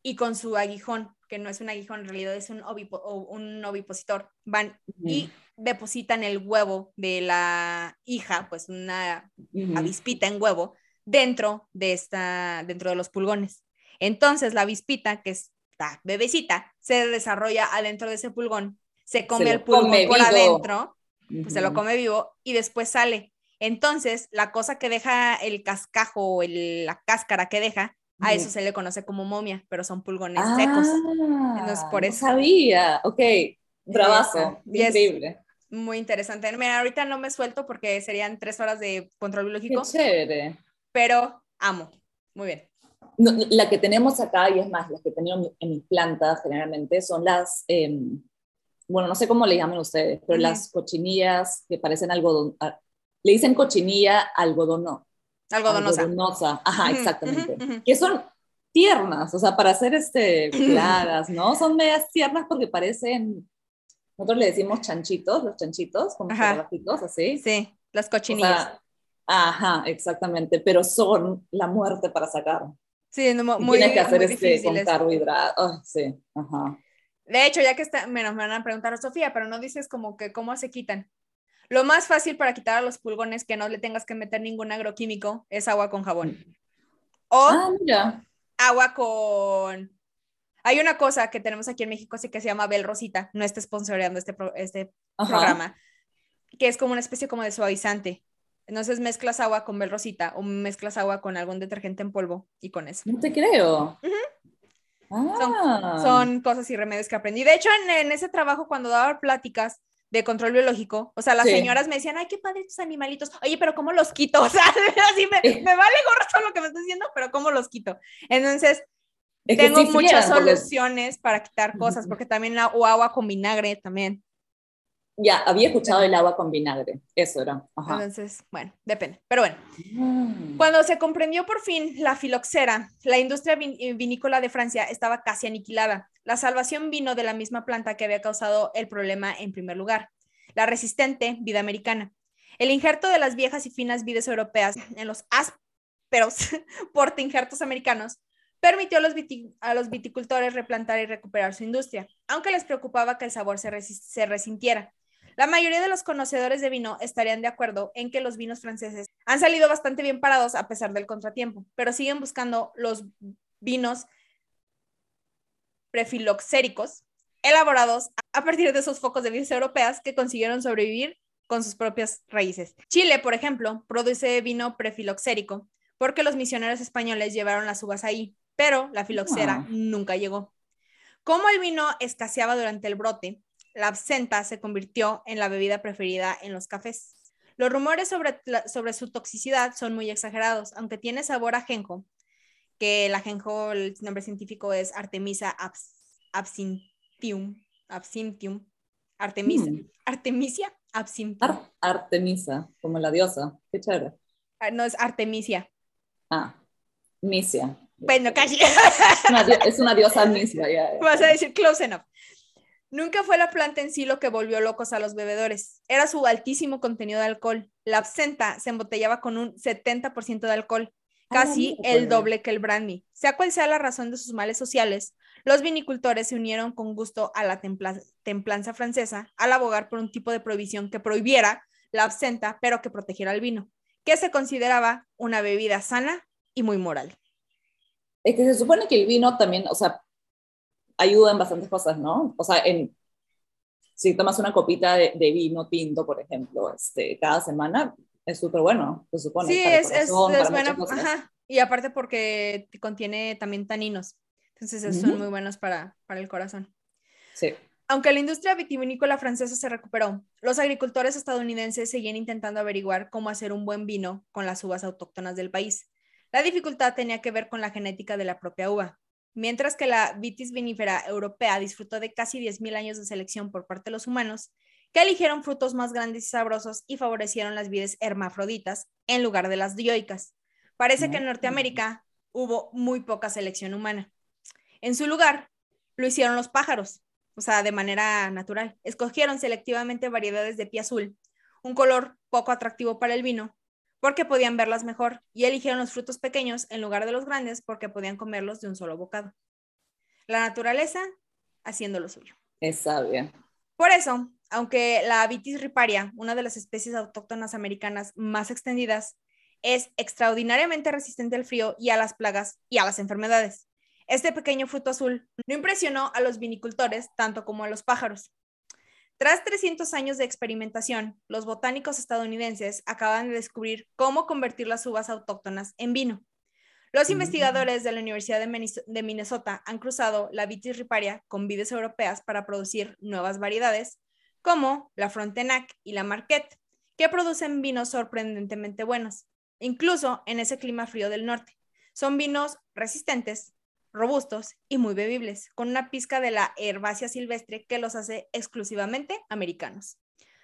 [SPEAKER 1] y con su aguijón, que no es un aguijón, en realidad es un, un ovipositor, van y depositan el huevo de la hija, pues una avispita en huevo, dentro de, esta, dentro de los pulgones. Entonces la avispita, que es la bebecita, se desarrolla adentro de ese pulgón, se come el pulgón por adentro, pues se lo come vivo y después sale. Entonces, la cosa que deja el cascajo o la cáscara que deja, a eso se le conoce como momia, pero son pulgones secos.
[SPEAKER 2] Ah, Entonces, por eso. sabía, ok, bravazo, increíble.
[SPEAKER 1] Muy interesante. Mira, ahorita no me suelto porque serían tres horas de control biológico.
[SPEAKER 2] Qué chévere.
[SPEAKER 1] Pero amo. Muy bien.
[SPEAKER 2] la que tenemos acá, y es más, las que tengo en mis plantas generalmente, son las, em, bueno, no sé cómo le llaman ustedes, pero las cochinillas que parecen algodón, ah, le dicen cochinilla algodono,
[SPEAKER 1] Algodonosa.
[SPEAKER 2] Algodonosa, ajá, exactamente. Que son tiernas, o sea, para hacer este, claras, ¿no? Son medias tiernas porque parecen, nosotros le decimos chanchitos, los chanchitos, como ratitos, así.
[SPEAKER 1] Sí, las cochinillas.
[SPEAKER 2] ajá, exactamente, pero son la muerte para sacar.
[SPEAKER 1] Sí, muy
[SPEAKER 2] Tienes que hacer este con carbohidratos, sí, ajá.
[SPEAKER 1] De hecho, ya que está, menos me van a preguntar a Sofía, pero no dices como que cómo se quitan. Lo más fácil para quitar a los pulgones que no le tengas que meter ningún agroquímico es agua con jabón. O
[SPEAKER 2] ah,
[SPEAKER 1] agua con... Hay una cosa que tenemos aquí en México, así que se llama Bel Rosita, no está sponsoreando este, este programa, que es como una especie como de suavizante. Entonces mezclas agua con Bel Rosita o mezclas agua con algún detergente en polvo y con eso.
[SPEAKER 2] No te creo.
[SPEAKER 1] Ah. son, cosas y remedios que aprendí. De hecho, en, ese trabajo, cuando daba pláticas, de control biológico, o sea, las señoras me decían, ay, qué padre estos animalitos, oye, pero ¿cómo los quito? O sea, así me, me vale gorro todo lo que me estás diciendo, pero ¿cómo los quito? Entonces, tengo muchas soluciones para quitar cosas, porque también la, o agua con vinagre también.
[SPEAKER 2] Ya, había escuchado el agua con vinagre, eso era.
[SPEAKER 1] Entonces, bueno, depende. Pero bueno, mm. cuando se comprendió por fin la filoxera, la industria vinícola de Francia estaba casi aniquilada. La salvación vino de la misma planta que había causado el problema en primer lugar, la resistente vida americana. El injerto de las viejas y finas vides europeas en los ásperos injertos americanos permitió a los, a los viticultores replantar y recuperar su industria, aunque les preocupaba que el sabor se, se resintiera. La mayoría de los conocedores de vino estarían de acuerdo en que los vinos franceses han salido bastante bien parados a pesar del contratiempo, pero siguen buscando los vinos prefiloxéricos elaborados a partir de esos focos de vinos europeas que consiguieron sobrevivir con sus propias raíces. Chile, por ejemplo, produce vino prefiloxérico porque los misioneros españoles llevaron las uvas ahí, pero la filoxera nunca llegó. Como el vino escaseaba durante el brote, la absenta se convirtió en la bebida preferida en los cafés. Los rumores sobre, sobre su toxicidad son muy exagerados, aunque tiene sabor a ajenjo, que el ajenjo, el nombre científico es Artemisa absinthium, absinthium, Artemisa, mm. Artemisia absinthium.
[SPEAKER 2] Artemisa, como la diosa, qué chévere.
[SPEAKER 1] Ah, no, es Artemisia.
[SPEAKER 2] Ah, Misia.
[SPEAKER 1] Bueno, casi.
[SPEAKER 2] Es una, diosa Misia, ya.
[SPEAKER 1] Vas a decir close enough. Nunca fue la planta en sí lo que volvió locos a los bebedores, era su altísimo contenido de alcohol. La absenta se embotellaba con un 70% de alcohol, casi el doble que el brandy. Sea cual sea la razón de sus males sociales, los vinicultores se unieron con gusto a la templanza francesa al abogar por un tipo de prohibición que prohibiera la absenta, pero que protegiera el vino, que se consideraba una bebida sana y muy moral.
[SPEAKER 2] Es que se supone que el vino también, o sea, ayuda en bastantes cosas, ¿no? O sea, en, si tomas una copita de, vino tinto, por ejemplo, este, cada semana, es súper bueno, se supone.
[SPEAKER 1] Sí, es, es, bueno, ajá. Y aparte porque contiene también taninos. Entonces, son muy buenos para, para el corazón.
[SPEAKER 2] Sí.
[SPEAKER 1] Aunque la industria vitivinícola francesa se recuperó, los agricultores estadounidenses seguían intentando averiguar cómo hacer un buen vino con las uvas autóctonas del país. La dificultad tenía que ver con la genética de la propia uva. Mientras que la vitis vinífera europea disfrutó de casi 10.000 años de selección por parte de los humanos, que eligieron frutos más grandes y sabrosos y favorecieron las vides hermafroditas en lugar de las dioicas. Parece que en Norteamérica hubo muy poca selección humana. En su lugar, lo hicieron los pájaros, o sea, de manera natural. Escogieron selectivamente variedades de pie azul, un color poco atractivo para el vino, porque podían verlas mejor y eligieron los frutos pequeños en lugar de los grandes porque podían comerlos de un solo bocado. La naturaleza haciendo lo suyo.
[SPEAKER 2] Es sabia.
[SPEAKER 1] Por eso, aunque la Vitis riparia, una de las especies autóctonas americanas más extendidas, es extraordinariamente resistente al frío y a las plagas y a las enfermedades. Este pequeño fruto azul no impresionó a los vinicultores tanto como a los pájaros. Tras 300 años de experimentación, los botánicos estadounidenses acaban de descubrir cómo convertir las uvas autóctonas en vino. Los mm. investigadores de la Universidad de Minnesota han cruzado la vitis riparia con vides europeas para producir nuevas variedades, como la Frontenac y la Marquette, que producen vinos sorprendentemente buenos, incluso en ese clima frío del norte. Son vinos resistentes, robustos y muy bebibles, con una pizca de la herbácea silvestre que los hace exclusivamente americanos.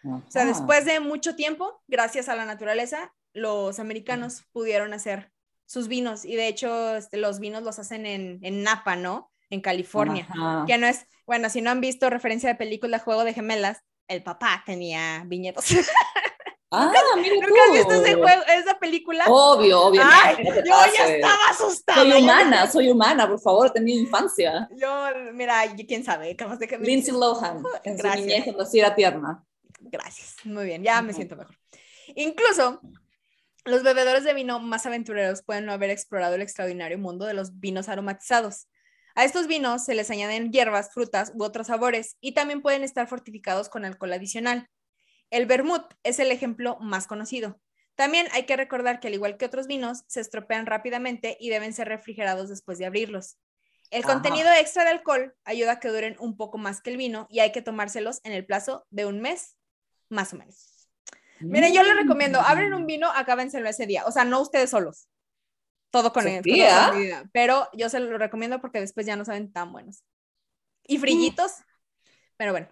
[SPEAKER 1] O sea, después de mucho tiempo, gracias a la naturaleza, los americanos pudieron hacer sus vinos y de hecho este, los vinos los hacen en, en Napa, ¿no? En California. Que no es, bueno, si no han visto referencia de película Juego de Gemelas, el papá tenía viñedos.
[SPEAKER 2] Ah, mira
[SPEAKER 1] ¿Nunca has visto ese juego, esa película?
[SPEAKER 2] Obvio, obviamente.
[SPEAKER 1] yo ya estaba asustada.
[SPEAKER 2] Soy humana, soy humana, por favor, tenía infancia.
[SPEAKER 1] Yo, mira, quién sabe, capaz de que
[SPEAKER 2] me... Lindsay Lohan, en Gracias. su niñez cuando sí era tierna.
[SPEAKER 1] Gracias, muy bien, ya me siento mejor. Incluso los bebedores de vino más aventureros pueden no haber explorado el extraordinario mundo de los vinos aromatizados. A estos vinos se les añaden hierbas, frutas u otros sabores y también pueden estar fortificados con alcohol adicional. El vermut es el ejemplo más conocido. También hay que recordar que al igual que otros vinos, se estropean rápidamente y deben ser refrigerados después de abrirlos. El contenido extra de alcohol ayuda a que duren un poco más que el vino y hay que tomárselos en el plazo de un mes, más o menos. Miren, yo les recomiendo, abren un vino, acábenselo ese día. O sea, no ustedes solos. Todo con, el, Pero yo se lo recomiendo porque después ya no saben tan buenos. Y frillitos. Pero bueno.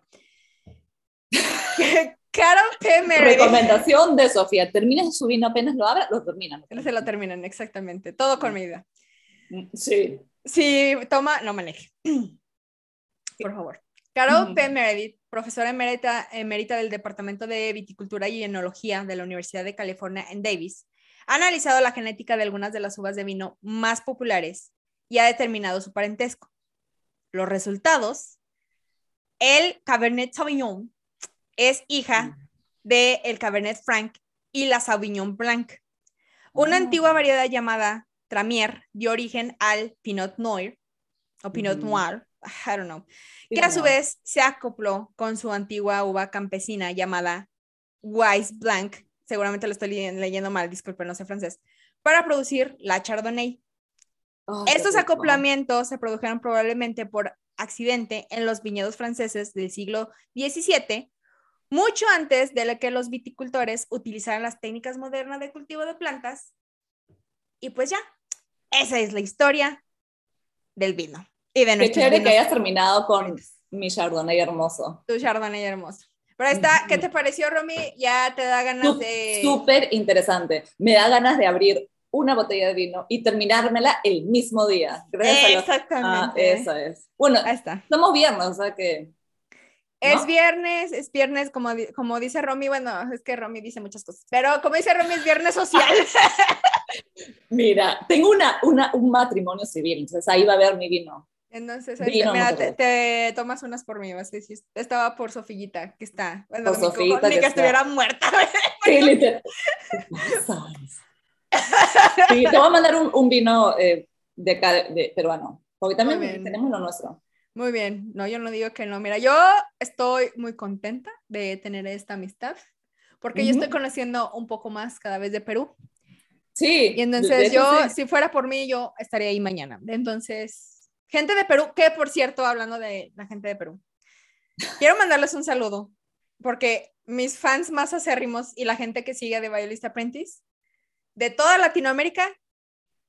[SPEAKER 1] Carol P. Meredith.
[SPEAKER 2] Recomendación de Sofía. Termina su vino apenas lo abra, lo terminan.
[SPEAKER 1] Se lo terminan, exactamente. Todo con medida.
[SPEAKER 2] Sí.
[SPEAKER 1] Si toma, no maneje. Por favor. Carol P. Meredith, profesora emérita, emérita del Departamento de Viticultura y Enología de la Universidad de California en Davis, ha analizado la genética de algunas de las uvas de vino más populares y ha determinado su parentesco. Los resultados, el Cabernet Sauvignon es hija del el Cabernet Franc y la Sauvignon Blanc. Una
[SPEAKER 2] Ah.
[SPEAKER 1] antigua variedad llamada Tramier dio origen al Pinot Noir o Pinot
[SPEAKER 2] Ujú.
[SPEAKER 1] Noir, I don't know, que a su vez se acopló con su antigua uva campesina llamada Weiss Blanc, seguramente lo estoy le- leyendo mal, disculpen, no sé francés, para producir la Chardonnay.
[SPEAKER 2] Ay, qué
[SPEAKER 1] Estos acoplamientos se produjeron probablemente por accidente en los viñedos franceses del siglo XVII, mucho antes de lo que los viticultores utilizaran las técnicas modernas de cultivo de plantas. Y pues ya, esa es la historia del vino y de
[SPEAKER 2] Qué chévere que hayas terminado con mi Chardonnay hermoso.
[SPEAKER 1] Tu Chardonnay hermoso. Pero ahí está, ¿qué te pareció, Romy? Ya te da ganas
[SPEAKER 2] Sup-
[SPEAKER 1] de...
[SPEAKER 2] Súper interesante. Me da ganas de abrir una botella de vino y terminármela el mismo día. Gracias a los- Ah,
[SPEAKER 1] Exactamente.
[SPEAKER 2] eso es. Bueno,
[SPEAKER 1] Ahí está.
[SPEAKER 2] somos viernes, o sea que
[SPEAKER 1] Es
[SPEAKER 2] ¿no?
[SPEAKER 1] viernes, es viernes, como, como dice Romy, bueno, es que Romy dice muchas cosas, pero como dice Romy, es viernes social.
[SPEAKER 2] Mira, tengo una, una, un matrimonio civil, entonces ahí va a haber mi vino.
[SPEAKER 1] Entonces,
[SPEAKER 2] Vino
[SPEAKER 1] mira, te, te tomas unas por mí, vas a decir, estaba por Sofillita, que está, bueno,
[SPEAKER 2] Por
[SPEAKER 1] cojo- ni
[SPEAKER 2] que
[SPEAKER 1] que estuviera muerta.
[SPEAKER 2] Sí, literal. Sí, te voy a mandar un, un vino eh, de de, peruano, porque también tenemos lo nuestro.
[SPEAKER 1] Muy bien, no, yo no digo que no, mira, yo estoy muy contenta de tener esta amistad, porque yo estoy conociendo un poco más cada vez de Perú,
[SPEAKER 2] Sí.
[SPEAKER 1] Y entonces yo,
[SPEAKER 2] sí.
[SPEAKER 1] si fuera por mí, yo estaría ahí mañana. Entonces, gente de Perú, que por cierto, hablando de la gente de Perú, quiero mandarles un saludo, porque mis fans más acérrimos y la gente que sigue de Violinista Apprentice, de toda Latinoamérica,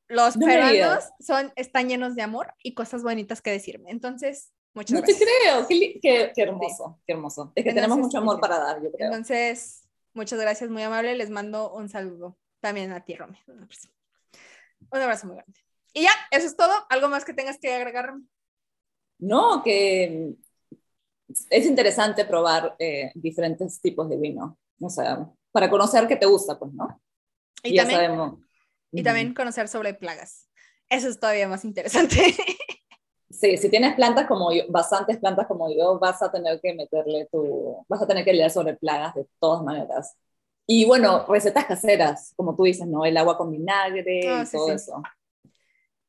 [SPEAKER 1] los
[SPEAKER 2] No
[SPEAKER 1] peruanos son, están llenos de amor y cosas bonitas que decirme. Entonces, muchas
[SPEAKER 2] No te
[SPEAKER 1] gracias.
[SPEAKER 2] creo, qué, qué- qué hermoso, qué hermoso. Es que tenemos
[SPEAKER 1] Entonces,
[SPEAKER 2] mucho amor
[SPEAKER 1] sí.
[SPEAKER 2] para dar, yo creo.
[SPEAKER 1] Entonces, muchas gracias, muy amable. Les mando un saludo también a ti, Romy. Un abrazo, un abrazo muy grande. Y ya, eso es todo. ¿Algo más que tengas que agregar?
[SPEAKER 2] No, que es interesante probar eh, diferentes tipos de vino, o sea, para conocer qué te gusta, pues, ¿no?
[SPEAKER 1] Y,
[SPEAKER 2] ya
[SPEAKER 1] también,
[SPEAKER 2] sabemos.
[SPEAKER 1] Y también conocer sobre plagas. Eso es todavía más interesante.
[SPEAKER 2] Sí, si tienes plantas como yo, bastantes plantas como yo, vas a tener que meterle tu, vas a tener que leer sobre plagas de todas maneras. Y bueno, recetas caseras, como tú dices, ¿no? El agua con vinagre
[SPEAKER 1] Ah,
[SPEAKER 2] y
[SPEAKER 1] sí,
[SPEAKER 2] todo
[SPEAKER 1] sí.
[SPEAKER 2] eso.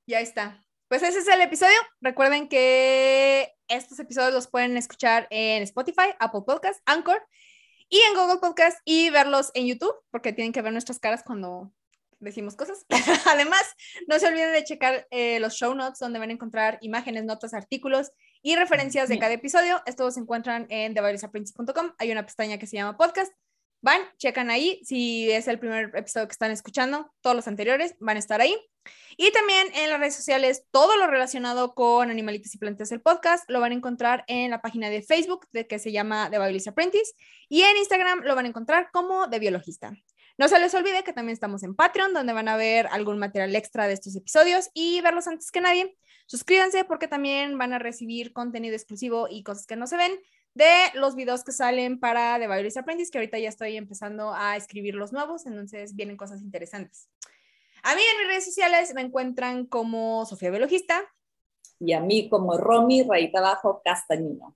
[SPEAKER 1] ya está. Pues ese es el episodio. Recuerden que estos episodios los pueden escuchar en Spotify, Apple Podcast, Anchor y en Google Podcast y verlos en YouTube, porque tienen que ver nuestras caras cuando decimos cosas. Además, no se olviden de checar eh, los show notes donde van a encontrar imágenes, notas, artículos y referencias de cada episodio. Estos se encuentran en thevariosaprince.com. Hay una pestaña que se llama podcast. Van, checan ahí. Si es el primer episodio que están escuchando, todos los anteriores van a estar ahí. Y también en las redes sociales, todo lo relacionado con Animalitos y Plantas el podcast lo van a encontrar en la página de Facebook de que se llama The Biologist Apprentice y en Instagram lo van a encontrar como The Biologista. No se les olvide que también estamos en Patreon, donde van a ver algún material extra de estos episodios y verlos antes que nadie. Suscríbanse porque también van a recibir contenido exclusivo y cosas que no se ven de los videos que salen para The Biologist Apprentice, que ahorita ya estoy empezando a escribir los nuevos, entonces vienen cosas interesantes. A mí en mis redes sociales me encuentran como Sofía Biologista.
[SPEAKER 2] Y a mí como Romy, rayita abajo, castañino.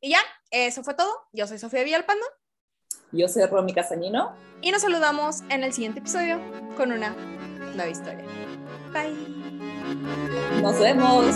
[SPEAKER 1] Y ya, eso fue todo. Yo soy Sofía Villalpando
[SPEAKER 2] Yo soy Romy Castañino.
[SPEAKER 1] y nos saludamos en el siguiente episodio con una nueva historia. Bye.
[SPEAKER 2] Nos vemos.